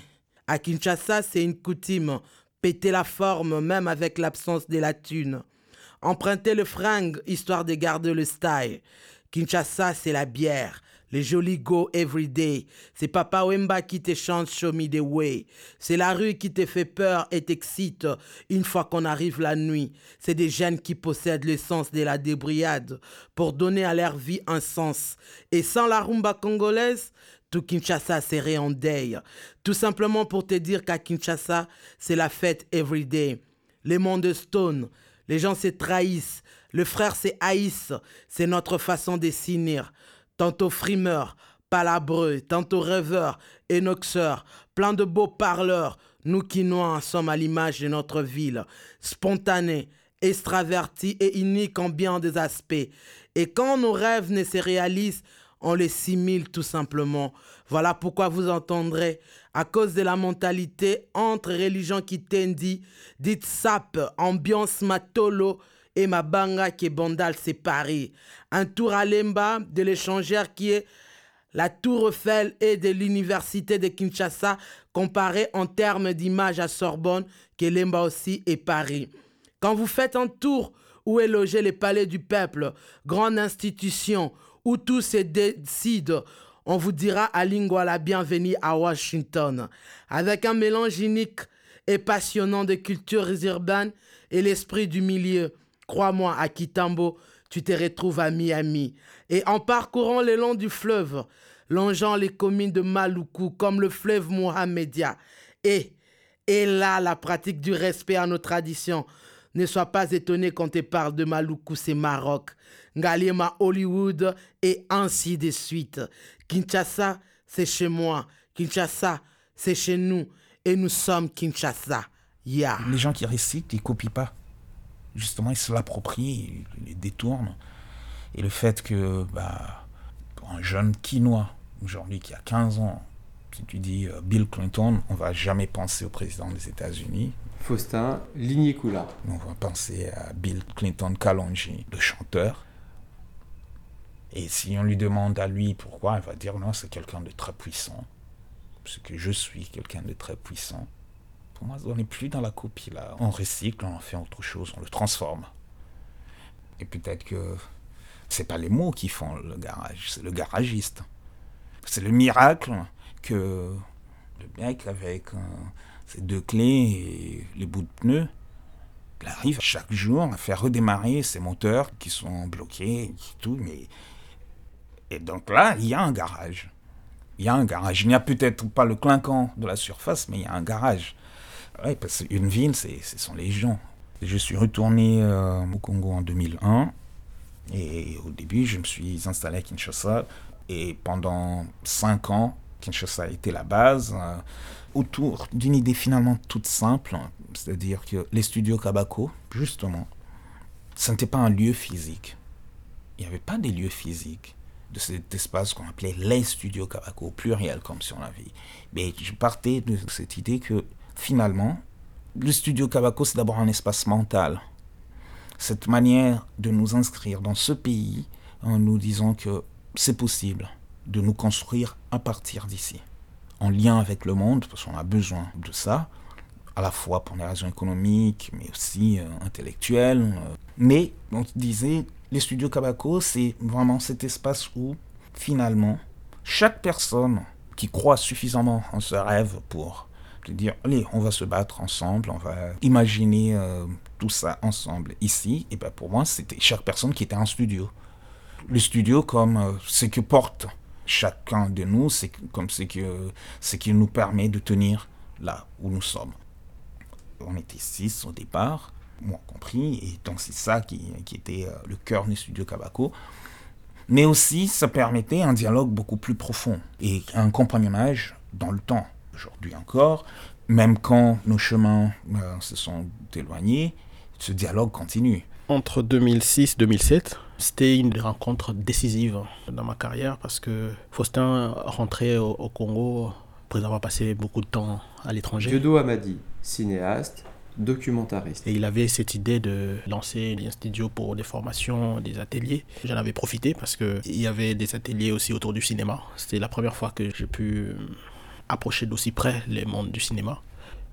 À Kinshasa, c'est une coutume. Péter la forme, même avec l'absence de la thune. Emprunter le fringue, histoire de garder le style. Kinshasa, c'est la bière. Les jolis go everyday. C'est Papa Wemba qui te chante Show Me the Way. C'est la rue qui te fait peur et t'excite une fois qu'on arrive la nuit. C'est des jeunes qui possèdent l'essence de la débriade pour donner à leur vie un sens. Et sans la rumba congolaise, tout Kinshasa serait en deuil. Tout simplement pour te dire qu'à Kinshasa, c'est la fête everyday. Les mondes stone, les gens se trahissent. Le frère se haïssent. C'est notre façon de s'unir tantôt frimeur, palabreux, tantôt rêveur, énoxeur, plein de beaux parleurs, nous qui noirs sommes à l'image de notre ville, spontanés, extravertis et uniques en bien des aspects. Et quand nos rêves ne se réalisent, on les simule tout simplement. Voilà pourquoi vous entendrez, à cause de la mentalité entre religions qui tendit, dites sap, ambiance matolo, et Mabanga qui est Bandal, c'est Paris. Un tour à Lemba de l'échangeur qui est la Tour Eiffel et de l'Université de Kinshasa, comparé en termes d'image à Sorbonne, qui est Lemba aussi et Paris. Quand vous faites un tour où est logé le Palais du Peuple, grande institution, où tout se décide, on vous dira à la bienvenue à Washington. Avec un mélange unique et passionnant de cultures urbaines et l'esprit du milieu. Crois-moi, à Kitambo, tu te retrouves à Miami. Et en parcourant le long du fleuve, longeant les communes de Maluku comme le fleuve Mohamedia, et, et là la pratique du respect à nos traditions. Ne sois pas étonné quand te parle de Maluku, c'est Maroc, Ngaliema, Hollywood, et ainsi de suite. Kinshasa, c'est chez moi. Kinshasa, c'est chez nous. Et nous sommes Kinshasa. Les gens qui récitent, ils copient pas justement, ils se l'approprient, ils les détournent. Et le fait que, bah, pour un jeune quinois, aujourd'hui qui a 15 ans, si tu dis euh, Bill Clinton, on va jamais penser au président des États-Unis. Faustin Lignicula. On va penser à Bill Clinton Kalonji, le chanteur. Et si on lui demande à lui pourquoi, il va dire non, c'est quelqu'un de très puissant. Parce que je suis quelqu'un de très puissant. Pour moi, on n'est plus dans la copie là. On recycle, on fait autre chose, on le transforme. Et peut-être que c'est pas les mots qui font le garage, c'est le garagiste. C'est le miracle que le mec avec euh, ses deux clés et les bouts de pneus, il arrive chaque jour à faire redémarrer ses moteurs qui sont bloqués et tout. Mais... Et donc là, il y a un garage. Il y a un garage. Il n'y a peut-être pas le clinquant de la surface, mais il y a un garage. Oui, parce qu'une ville, ce sont les gens. Je suis retourné euh, au Congo en 2001. Et au début, je me suis installé à Kinshasa. Et pendant cinq ans, Kinshasa était la base, euh, autour d'une idée finalement toute simple, c'est-à-dire que les studios Kabako, justement, ce n'était pas un lieu physique. Il n'y avait pas des lieux physiques de cet espace qu'on appelait les studios Kabako, pluriel comme si on l'avait. Mais je partais de cette idée que finalement, le studio Kabako, c'est d'abord un espace mental. Cette manière de nous inscrire dans ce pays en nous disant que c'est possible de nous construire à partir d'ici, en lien avec le monde, parce qu'on a besoin de ça, à la fois pour des raisons économiques, mais aussi euh, intellectuelles. Mais on disait, les studios Kabako, c'est vraiment cet espace où, finalement, chaque personne qui croit suffisamment en ce rêve pour te dire, allez, on va se battre ensemble, on va imaginer euh, tout ça ensemble ici, et ben pour moi, c'était chaque personne qui était en studio. Le studio comme euh, ce que porte chacun de nous, c'est comme ce que ce qui nous permet de tenir là où nous sommes. On était six au départ, moi compris, et donc c'est ça qui, qui était euh, le cœur du studio Kabako. Mais aussi, ça permettait un dialogue beaucoup plus profond et un compagnonnage dans le temps. Aujourd'hui encore, même quand nos chemins euh, se sont éloignés, ce dialogue continue. Entre 2006 et 2007, c'était une des rencontres décisives dans ma carrière parce que Faustin rentrait au, au Congo après avoir passé beaucoup de temps à l'étranger. Diodo Amadi, cinéaste, documentariste. Et il avait cette idée de lancer un studio pour des formations, des ateliers. J'en avais profité parce qu'il y avait des ateliers aussi autour du cinéma. C'était la première fois que j'ai pu approcher d'aussi près les mondes du cinéma.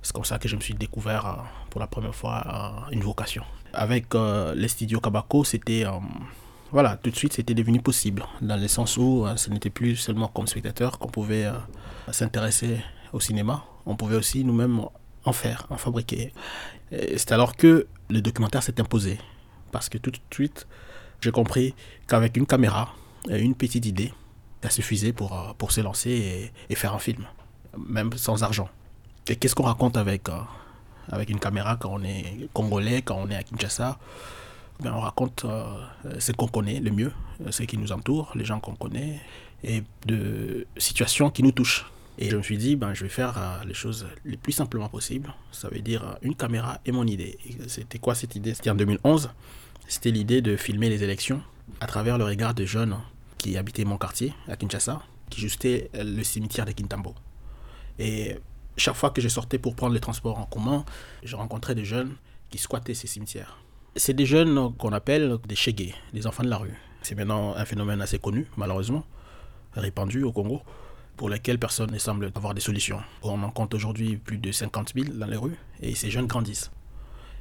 C'est comme ça que je me suis découvert euh, pour la première fois euh, une vocation. Avec euh, les studios Kabako, c'était voilà, tout de suite c'était devenu possible, dans le sens où ce n'était plus seulement comme spectateur qu'on pouvait s'intéresser au cinéma, on pouvait aussi nous-mêmes en faire, en fabriquer. C'est alors que le documentaire s'est imposé, parce que tout de suite j'ai compris qu'avec une caméra une petite idée, ça suffisait pour, pour se lancer et faire un film, même sans argent. Et qu'est-ce qu'on raconte avec, euh, avec une caméra quand on est congolais, quand on est à Kinshasa? Ben, On raconte euh, ce qu'on connaît le mieux, euh, ce qui nous entoure, les gens qu'on connaît, et de situations qui nous touchent. Et je me suis dit, ben, je vais faire les choses les plus simplement possible. Ça veut dire une caméra et mon idée. C'était quoi cette idée? C'était en 2011. C'était l'idée de filmer les élections à travers le regard de jeunes qui habitaient mon quartier, à Kinshasa, qui justaient le cimetière de Kintambo. Et chaque fois que je sortais pour prendre les transports en commun, je rencontrais des jeunes qui squattaient ces cimetières. C'est des jeunes qu'on appelle des chégués, des enfants de la rue. C'est maintenant un phénomène assez connu, malheureusement, répandu au Congo, pour lequel personne ne semble avoir des solutions. On en compte aujourd'hui plus de 50 000 dans les rues, et ces jeunes grandissent.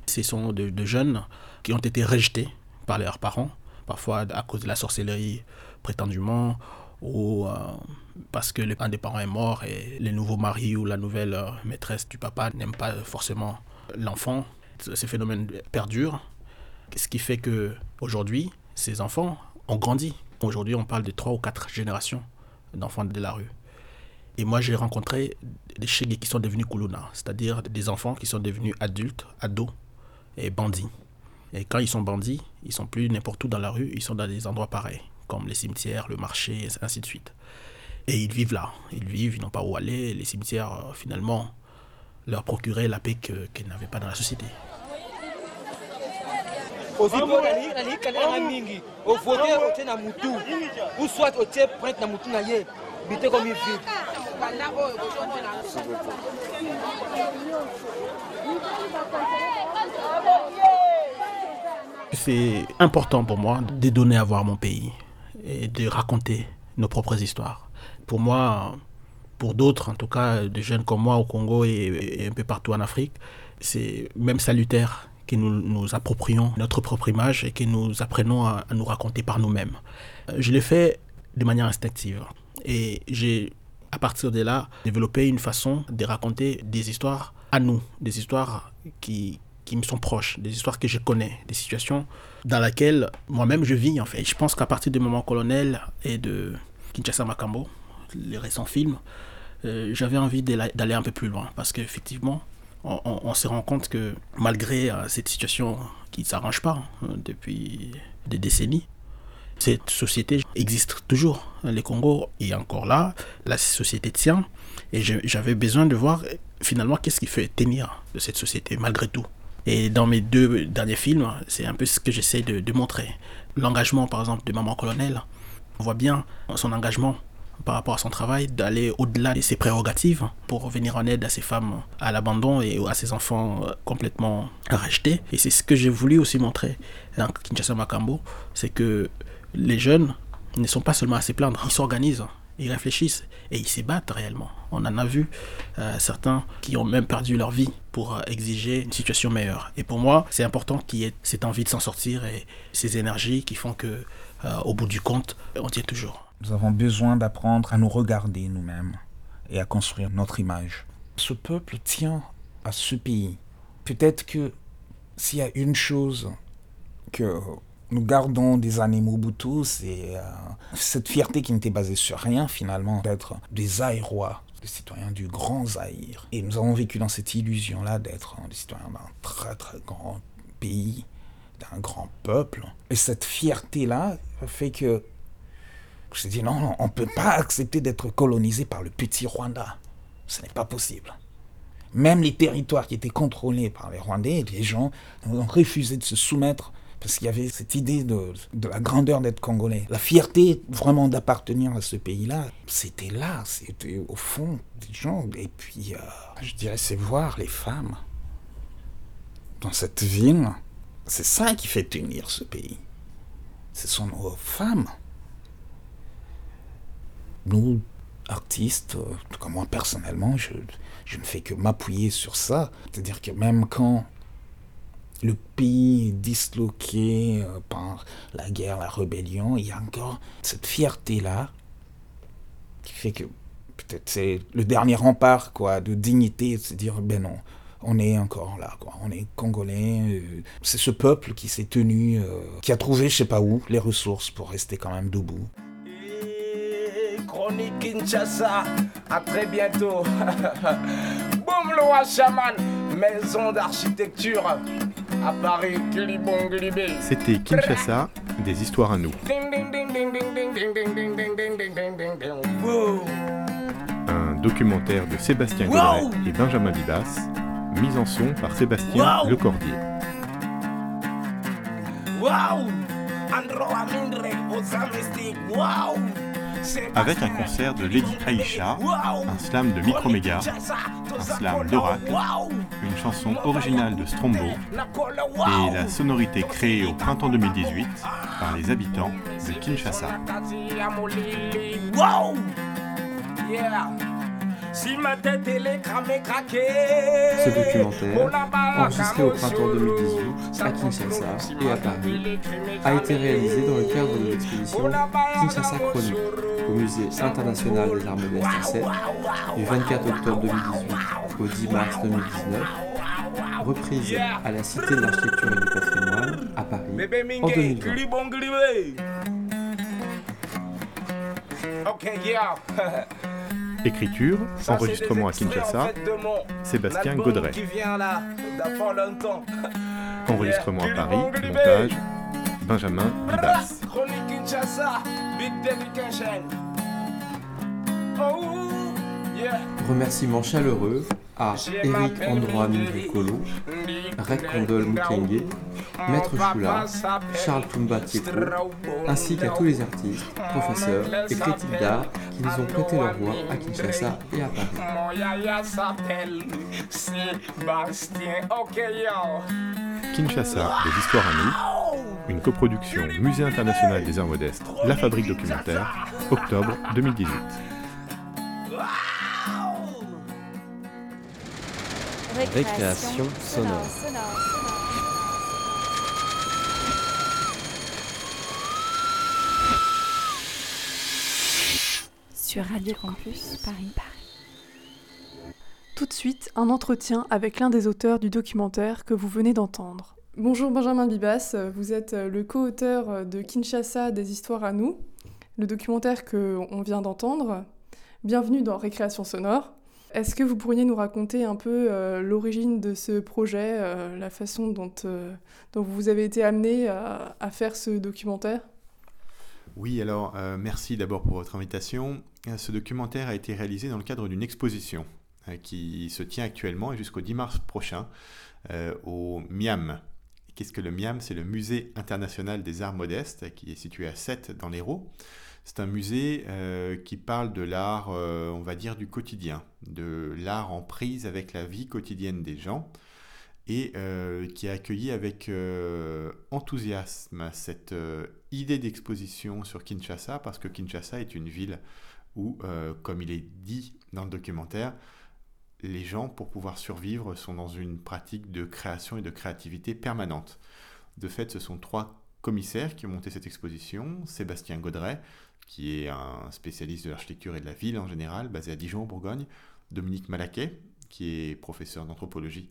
Ce sont de, de jeunes qui ont été rejetés par leurs parents, parfois à cause de la sorcellerie prétendument, ou euh, parce que l'un des parents est mort et le nouveau mari ou la nouvelle euh, maîtresse du papa n'aime pas forcément l'enfant. Ces phénomènes perdurent, ce qui fait que aujourd'hui, ces enfants ont grandi. Aujourd'hui, on parle de trois ou quatre générations d'enfants de la rue. Et moi, j'ai rencontré des chégués qui sont devenus Kuluna, c'est-à-dire des enfants qui sont devenus adultes, ados et bandits. Et quand ils sont bandits, ils sont plus n'importe où dans la rue, ils sont dans des endroits pareils, comme les cimetières, le marché, et ainsi de suite. Et ils vivent là, ils vivent, ils n'ont pas où aller. Les cimetières, euh, finalement, leur procuraient la paix qu'ils n'avaient pas dans la société. C'est important pour moi de donner à voir mon pays et de raconter nos propres histoires. Pour moi, pour d'autres, en tout cas, des jeunes comme moi au Congo et, un peu partout en Afrique, c'est même salutaire que nous nous approprions notre propre image et que nous apprenons à, à nous raconter par nous-mêmes. Euh, Je l'ai fait de manière instinctive et j'ai, à partir de là, développé une façon de raconter des histoires à nous, des histoires qui, qui me sont proches, des histoires que je connais, des situations dans lesquelles moi-même je vis en fait. Je pense qu'à partir du moment colonel et de Kinshasa Makambo, les récents films, euh, j'avais envie d'aller un peu plus loin parce qu'effectivement, on, se rend compte que malgré euh, cette situation qui ne s'arrange pas hein, depuis des décennies, Cette société existe toujours. Le Congo est encore là, la société tient. Et j'avais besoin de voir finalement qu'est-ce qui fait tenir de cette société malgré tout. Et dans mes deux derniers films, c'est un peu ce que j'essaie de montrer. L'engagement, par exemple, de Maman Colonel, on voit bien son engagement par rapport à son travail, d'aller au-delà de ses prérogatives pour venir en aide à ces femmes à l'abandon et à ces enfants euh, complètement rachetés. Et c'est ce que j'ai voulu aussi montrer dans Kinshasa Makambo, c'est que les jeunes ne sont pas seulement à se plaindre, ils s'organisent, ils réfléchissent et ils se battent réellement. On en a vu euh, certains qui ont même perdu leur vie pour euh, exiger une situation meilleure. Et pour moi, c'est important qu'il y ait cette envie de s'en sortir et ces énergies qui font que, au bout du compte, on tient toujours. Nous avons besoin d'apprendre à nous regarder nous-mêmes et à construire notre image. Ce peuple tient à ce pays. Peut-être que s'il y a une chose que nous gardons des années Mobutu, c'est euh, cette fierté qui n'était basée sur rien finalement, d'être des Aïrois, des citoyens du grand Zaïre. Et nous avons vécu dans cette illusion-là d'être des citoyens d'un très très grand pays, d'un grand peuple. Et cette fierté-là fait que je dit non, on ne peut pas accepter d'être colonisé par le petit Rwanda. Ce n'est pas possible. Même les territoires qui étaient contrôlés par les Rwandais, les gens ont refusé de se soumettre parce qu'il y avait cette idée de, de la grandeur d'être congolais. La fierté vraiment d'appartenir à ce pays-là, c'était là, c'était au fond des gens. Et puis, euh, je dirais, c'est voir les femmes dans cette ville. C'est ça qui fait tenir ce pays. Ce sont nos femmes nous, artistes, en tout cas moi personnellement, je, ne fais que m'appuyer sur ça. C'est-à-dire que même quand le pays est disloqué euh, par la guerre, la rébellion, il y a encore cette fierté-là qui fait que peut-être c'est le dernier rempart quoi, de dignité, de se dire ben non, on est encore là, on est congolais. Euh, c'est ce peuple qui s'est tenu, euh, qui a trouvé je sais pas où les ressources pour rester quand même debout. Chronique Kinshasa. À très bientôt. Boum le Washaman, maison d'architecture à Paris, C'était Kinshasa, des histoires à nous. Un documentaire de Sébastien Godret et Benjamin Vivas, mise en son par Sébastien Lecordier. Waouh Andro Amindre, Waouh avec un concert de Lady Aisha, un slam de Microméga, un slam d'Oracle, une chanson originale de Strombo et la sonorité créée au printemps 2018 par les habitants de Kinshasa. Ce documentaire, enregistré au printemps 2018 à Kinshasa et à Paris, a été réalisé dans le cadre de l'exposition Kinshasa Chronique au Musée international des arts modestes français du 24 octobre 2018 au 10 mars 2019, reprise à la Cité de l'Architecture et du Patrimoine à Paris en 2020. Écriture, enregistrement à Kinshasa, Sébastien Gaudret. Enregistrement à Paris, montage, Benjamin Bibas. Remerciements chaleureux à Eric Androa Colo, Rek Kondol Mukenge, Maître Choula, Charles Tietro, ainsi qu'à tous les artistes, professeurs et critiques d'art qui nous ont prêté leur voix à Kinshasa et à Paris. Kinshasa, des histoires à nous, une coproduction Musée international des arts modestes, La Fabrique documentaire, octobre 2018. Récréation sonore. Sur Radio Campus Paris. Tout de suite, un entretien avec l'un des auteurs du documentaire que vous venez d'entendre. Bonjour Benjamin Bibas, vous êtes le co-auteur de Kinshasa des histoires à nous, le documentaire que on vient d'entendre. Bienvenue dans Récréation sonore. Est-ce que vous pourriez nous raconter un peu euh, l'origine de ce projet, euh, la façon dont, euh, vous avez été amené à, faire ce documentaire? Oui, alors euh, merci d'abord pour votre invitation. Ce documentaire a été réalisé dans le cadre d'une exposition qui se tient actuellement et jusqu'au 10 mars prochain au MIAM. Qu'est-ce que le MIAM C'est le Musée international des arts modestes qui est situé à Sète dans l'Hérault. C'est un musée qui parle de l'art, on va dire, du quotidien, de l'art en prise avec la vie quotidienne des gens et euh, qui a accueilli avec euh, enthousiasme cette euh, idée d'exposition sur Kinshasa, parce que Kinshasa est une ville où, comme il est dit dans le documentaire, les gens, pour pouvoir survivre, sont dans une pratique de création et de créativité permanente. De fait, ce sont trois commissaires qui ont monté cette exposition. Sébastien Gaudret, qui est un spécialiste de l'architecture et de la ville en général, basé à Dijon, en Bourgogne. Dominique Malaquet, qui est professeur d'anthropologie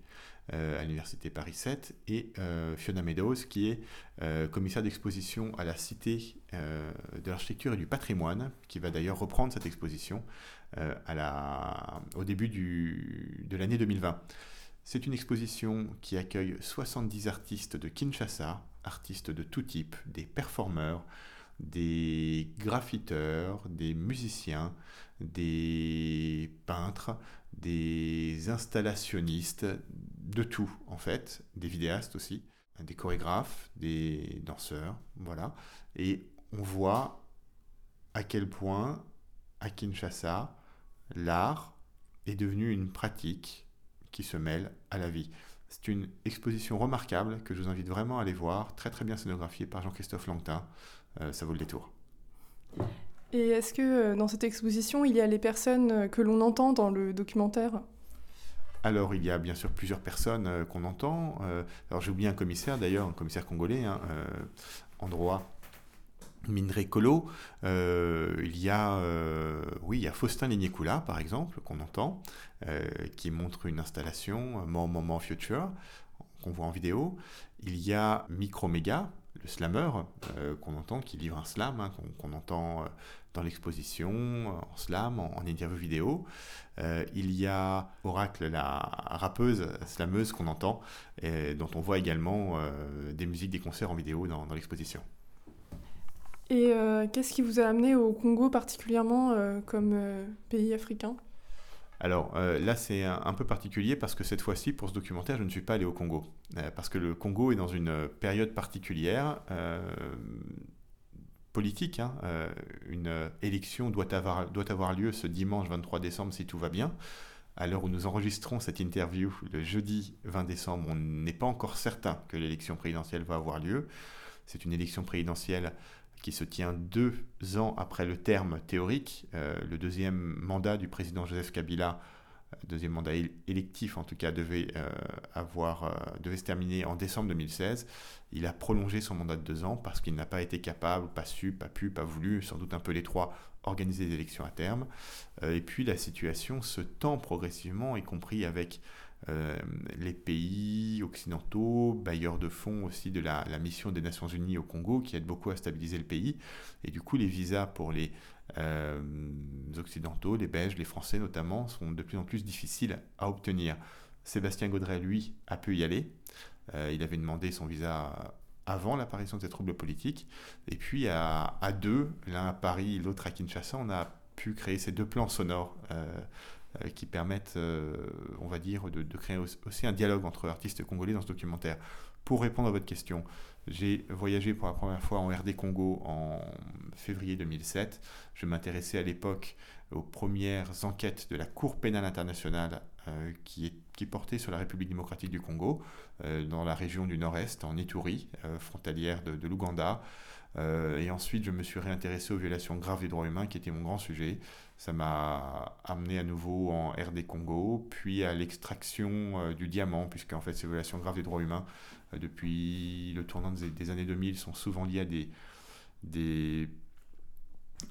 euh, à l'Université Paris 7, et euh, Fiona Meadows, qui est euh, commissaire d'exposition à la Cité de l'architecture et du patrimoine, qui va d'ailleurs reprendre cette exposition au début de l'année 2020. C'est une exposition qui accueille 70 artistes de Kinshasa, artistes de tout type, des performeurs, des graffiteurs, des musiciens, des peintres, des installationnistes, de tout en fait, des vidéastes aussi, des chorégraphes, des danseurs, voilà. Et on voit à quel point à Kinshasa, l'art est devenu une pratique qui se mêle à la vie. C'est une exposition remarquable que je vous invite vraiment à aller voir, très très bien scénographiée par Jean-Christophe Langtin. Euh, ça vaut le détour. Et est-ce que euh, dans cette exposition, il y a les personnes euh, que l'on entend dans le documentaire? Alors, il y a bien sûr plusieurs personnes qu'on entend. alors, j'ai oublié un commissaire, d'ailleurs, un commissaire congolais, hein, en droit, Mindré Colo. il y a, oui, il y a Faustin Lignécoula, par exemple, qu'on entend, qui montre une installation, More Moment Future, qu'on voit en vidéo. Il y a Microméga, le slammer euh, qu'on entend, qui livre un slam, hein, qu'on entend euh, dans l'exposition, euh, en slam, en, interview vidéo. il y a Oracle, la rappeuse, slameuse qu'on entend, et dont on voit également des musiques, des concerts en vidéo dans l'exposition. Et qu'est-ce qui vous a amené au Congo particulièrement comme pays africain? Alors euh, là, c'est un, peu particulier parce que cette fois-ci, pour ce documentaire, je ne suis pas allé au Congo. Euh, parce que le Congo est dans une période particulière, euh, politique. Hein, une élection doit avoir, doit avoir lieu ce dimanche 23 décembre si tout va bien. À l'heure où nous enregistrons cette interview, le jeudi 20 décembre, on n'est pas encore certain que l'élection présidentielle va avoir lieu. C'est une élection présidentielle qui se tient deux ans après le terme théorique. Euh, le deuxième mandat du président Joseph Kabila, euh, deuxième mandat électif en tout cas, devait, euh, avoir, devait se terminer en décembre 2016. Il a prolongé son mandat de deux ans parce qu'il n'a pas été capable, pas su, pas pu, pas voulu, sans doute un peu les trois, organiser des élections à terme. et puis la situation se tend progressivement, y compris avec euh, les pays occidentaux, bailleurs de fonds aussi de la, mission des Nations Unies au Congo, qui aide beaucoup à stabiliser le pays. Et du coup, les visas pour les euh, occidentaux, les Belges, les Français notamment, sont de plus en plus difficiles à obtenir. Sébastien Gaudret, lui, a pu y aller. Euh, il avait demandé son visa avant l'apparition de ces troubles politiques. Et puis à, à deux, l'un à Paris, l'autre à Kinshasa, on a pu créer ces deux plans sonores qui permettent, euh, on va dire, de, créer aussi un dialogue entre artistes congolais dans ce documentaire. Pour répondre à votre question, j'ai voyagé pour la première fois en RD Congo en février 2007. Je m'intéressais à l'époque aux premières enquêtes de la Cour pénale internationale euh, qui, est, qui sur la République démocratique du Congo, dans la région du nord-est, en Ituri, frontalière de, de l'Ouganda. et ensuite, je me suis réintéressé aux violations graves des droits humains, qui était mon grand sujet. Ça m'a amené à nouveau en RD Congo, puis à l'extraction euh, du diamant, puisque en fait ces violations graves des droits humains, euh, depuis le tournant des, années 2000, sont souvent liées à des, des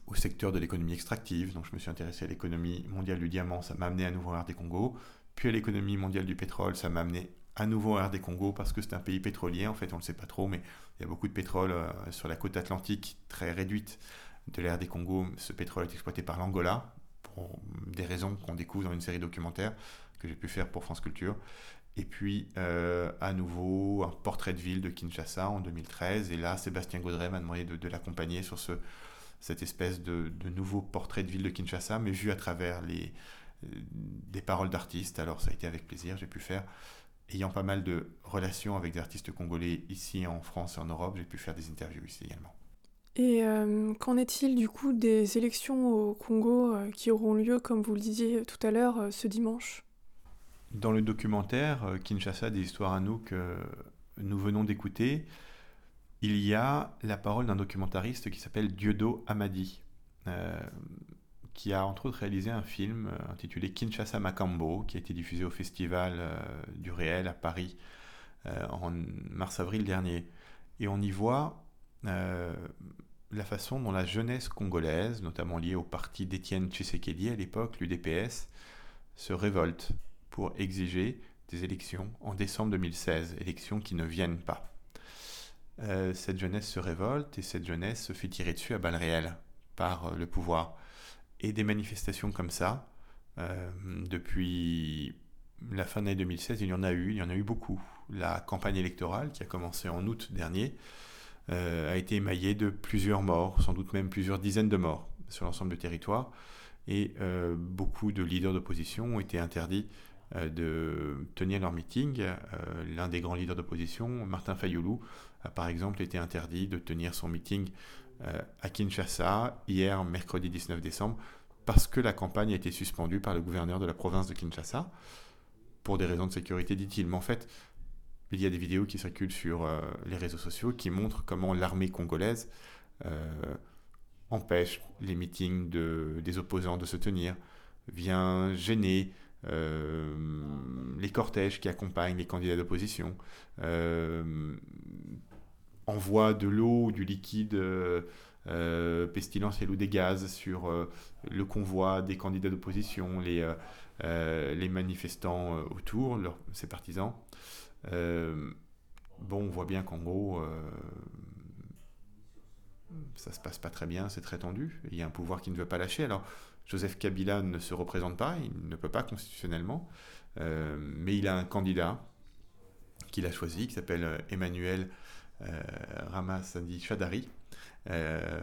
au secteur de l'économie extractive. Donc je me suis intéressé à l'économie mondiale du diamant, ça m'a amené à nouveau en RD Congo, puis à l'économie mondiale du pétrole, ça m'a amené à nouveau en RD Congo parce que c'est un pays pétrolier, en fait on ne le sait pas trop, mais il y a beaucoup de pétrole euh, sur la côte atlantique très réduite de l'ère des Congo, ce pétrole est exploité par l'Angola, pour des raisons qu'on découvre dans une série documentaire que j'ai pu faire pour France Culture. Et puis, euh, à nouveau, un portrait de ville de Kinshasa en 2013. Et là, Sébastien Gaudret m'a demandé de, l'accompagner sur ce, cette espèce de, nouveau portrait de ville de Kinshasa, mais vu à travers les, euh, des paroles d'artistes. Alors, ça a été avec plaisir, j'ai pu faire. Ayant pas mal de relations avec des artistes congolais ici en France et en Europe, j'ai pu faire des interviews ici également. Et euh, qu'en est-il du coup des élections au Congo qui auront lieu, comme vous le disiez tout à l'heure, ce dimanche? Dans le documentaire euh, Kinshasa des histoires à nous que nous venons d'écouter, il y a la parole d'un documentariste qui s'appelle Dieudo Amadi, euh, qui a entre autres réalisé un film euh, intitulé Kinshasa Macambo, qui a été diffusé au Festival du Réel à Paris en mars-avril dernier. Et on y voit la façon dont la jeunesse congolaise, notamment liée au parti d'Étienne Tshisekedi à l'époque, l'UDPS, se révolte pour exiger des élections en décembre 2016, élections qui ne viennent pas. Euh, cette jeunesse se révolte et cette jeunesse se fait tirer dessus à balles réelles par euh, le pouvoir. Et des manifestations comme ça, euh, depuis la fin de l'année 2016, il y en a eu, il y en a eu beaucoup. La campagne électorale, qui a commencé en août dernier, a été émaillée de plusieurs morts, sans doute même plusieurs dizaines de morts sur l'ensemble du territoire. Et beaucoup de leaders d'opposition ont été interdits euh, de tenir leur meeting. Euh, l'un des grands leaders d'opposition, Martin Fayoulou, a par exemple été interdit de tenir son meeting euh, à Kinshasa hier, mercredi 19 décembre, parce que la campagne a été suspendue par le gouverneur de la province de Kinshasa, pour des raisons de sécurité, dit-il. Mais en fait, il y a des vidéos qui circulent sur les réseaux sociaux qui montrent comment l'armée congolaise empêche les meetings de, des opposants de se tenir, vient gêner euh, les cortèges qui accompagnent les candidats d'opposition, euh, envoie de l'eau, du liquide euh, pestilentiel ou des gaz sur le convoi des candidats d'opposition, les, les manifestants autour, ses partisans. Bon, on voit bien qu'en gros, ça se passe pas très bien, c'est très tendu. Il y a un pouvoir qui ne veut pas lâcher. Alors, Joseph Kabila ne se représente pas, il ne peut pas constitutionnellement, euh, mais il a un candidat qu'il a choisi, qui s'appelle euh, Emmanuel euh, Ramasandi Chadari, euh,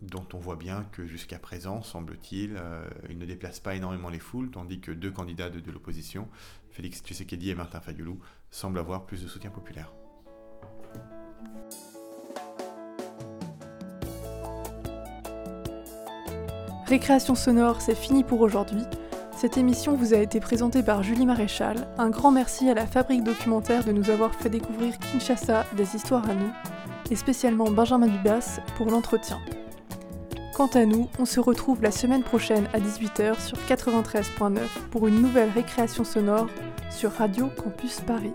dont on voit bien que jusqu'à présent, semble-t-il, il ne déplace pas énormément les foules, tandis que deux candidats de l'opposition, Félix Tshisekedi et Martin Fayoulou, semblent avoir plus de soutien populaire. Récréation sonore, c'est fini pour aujourd'hui. Cette émission vous a été présentée par Julie Maréchal. Un grand merci à la Fabrique Documentaire de nous avoir fait découvrir Kinshasa des histoires à nous, et spécialement Benjamin Dubas pour l'entretien. Quant à nous, on se retrouve la semaine prochaine à 18h sur 93.9 pour une nouvelle récréation sonore sur Radio Campus Paris.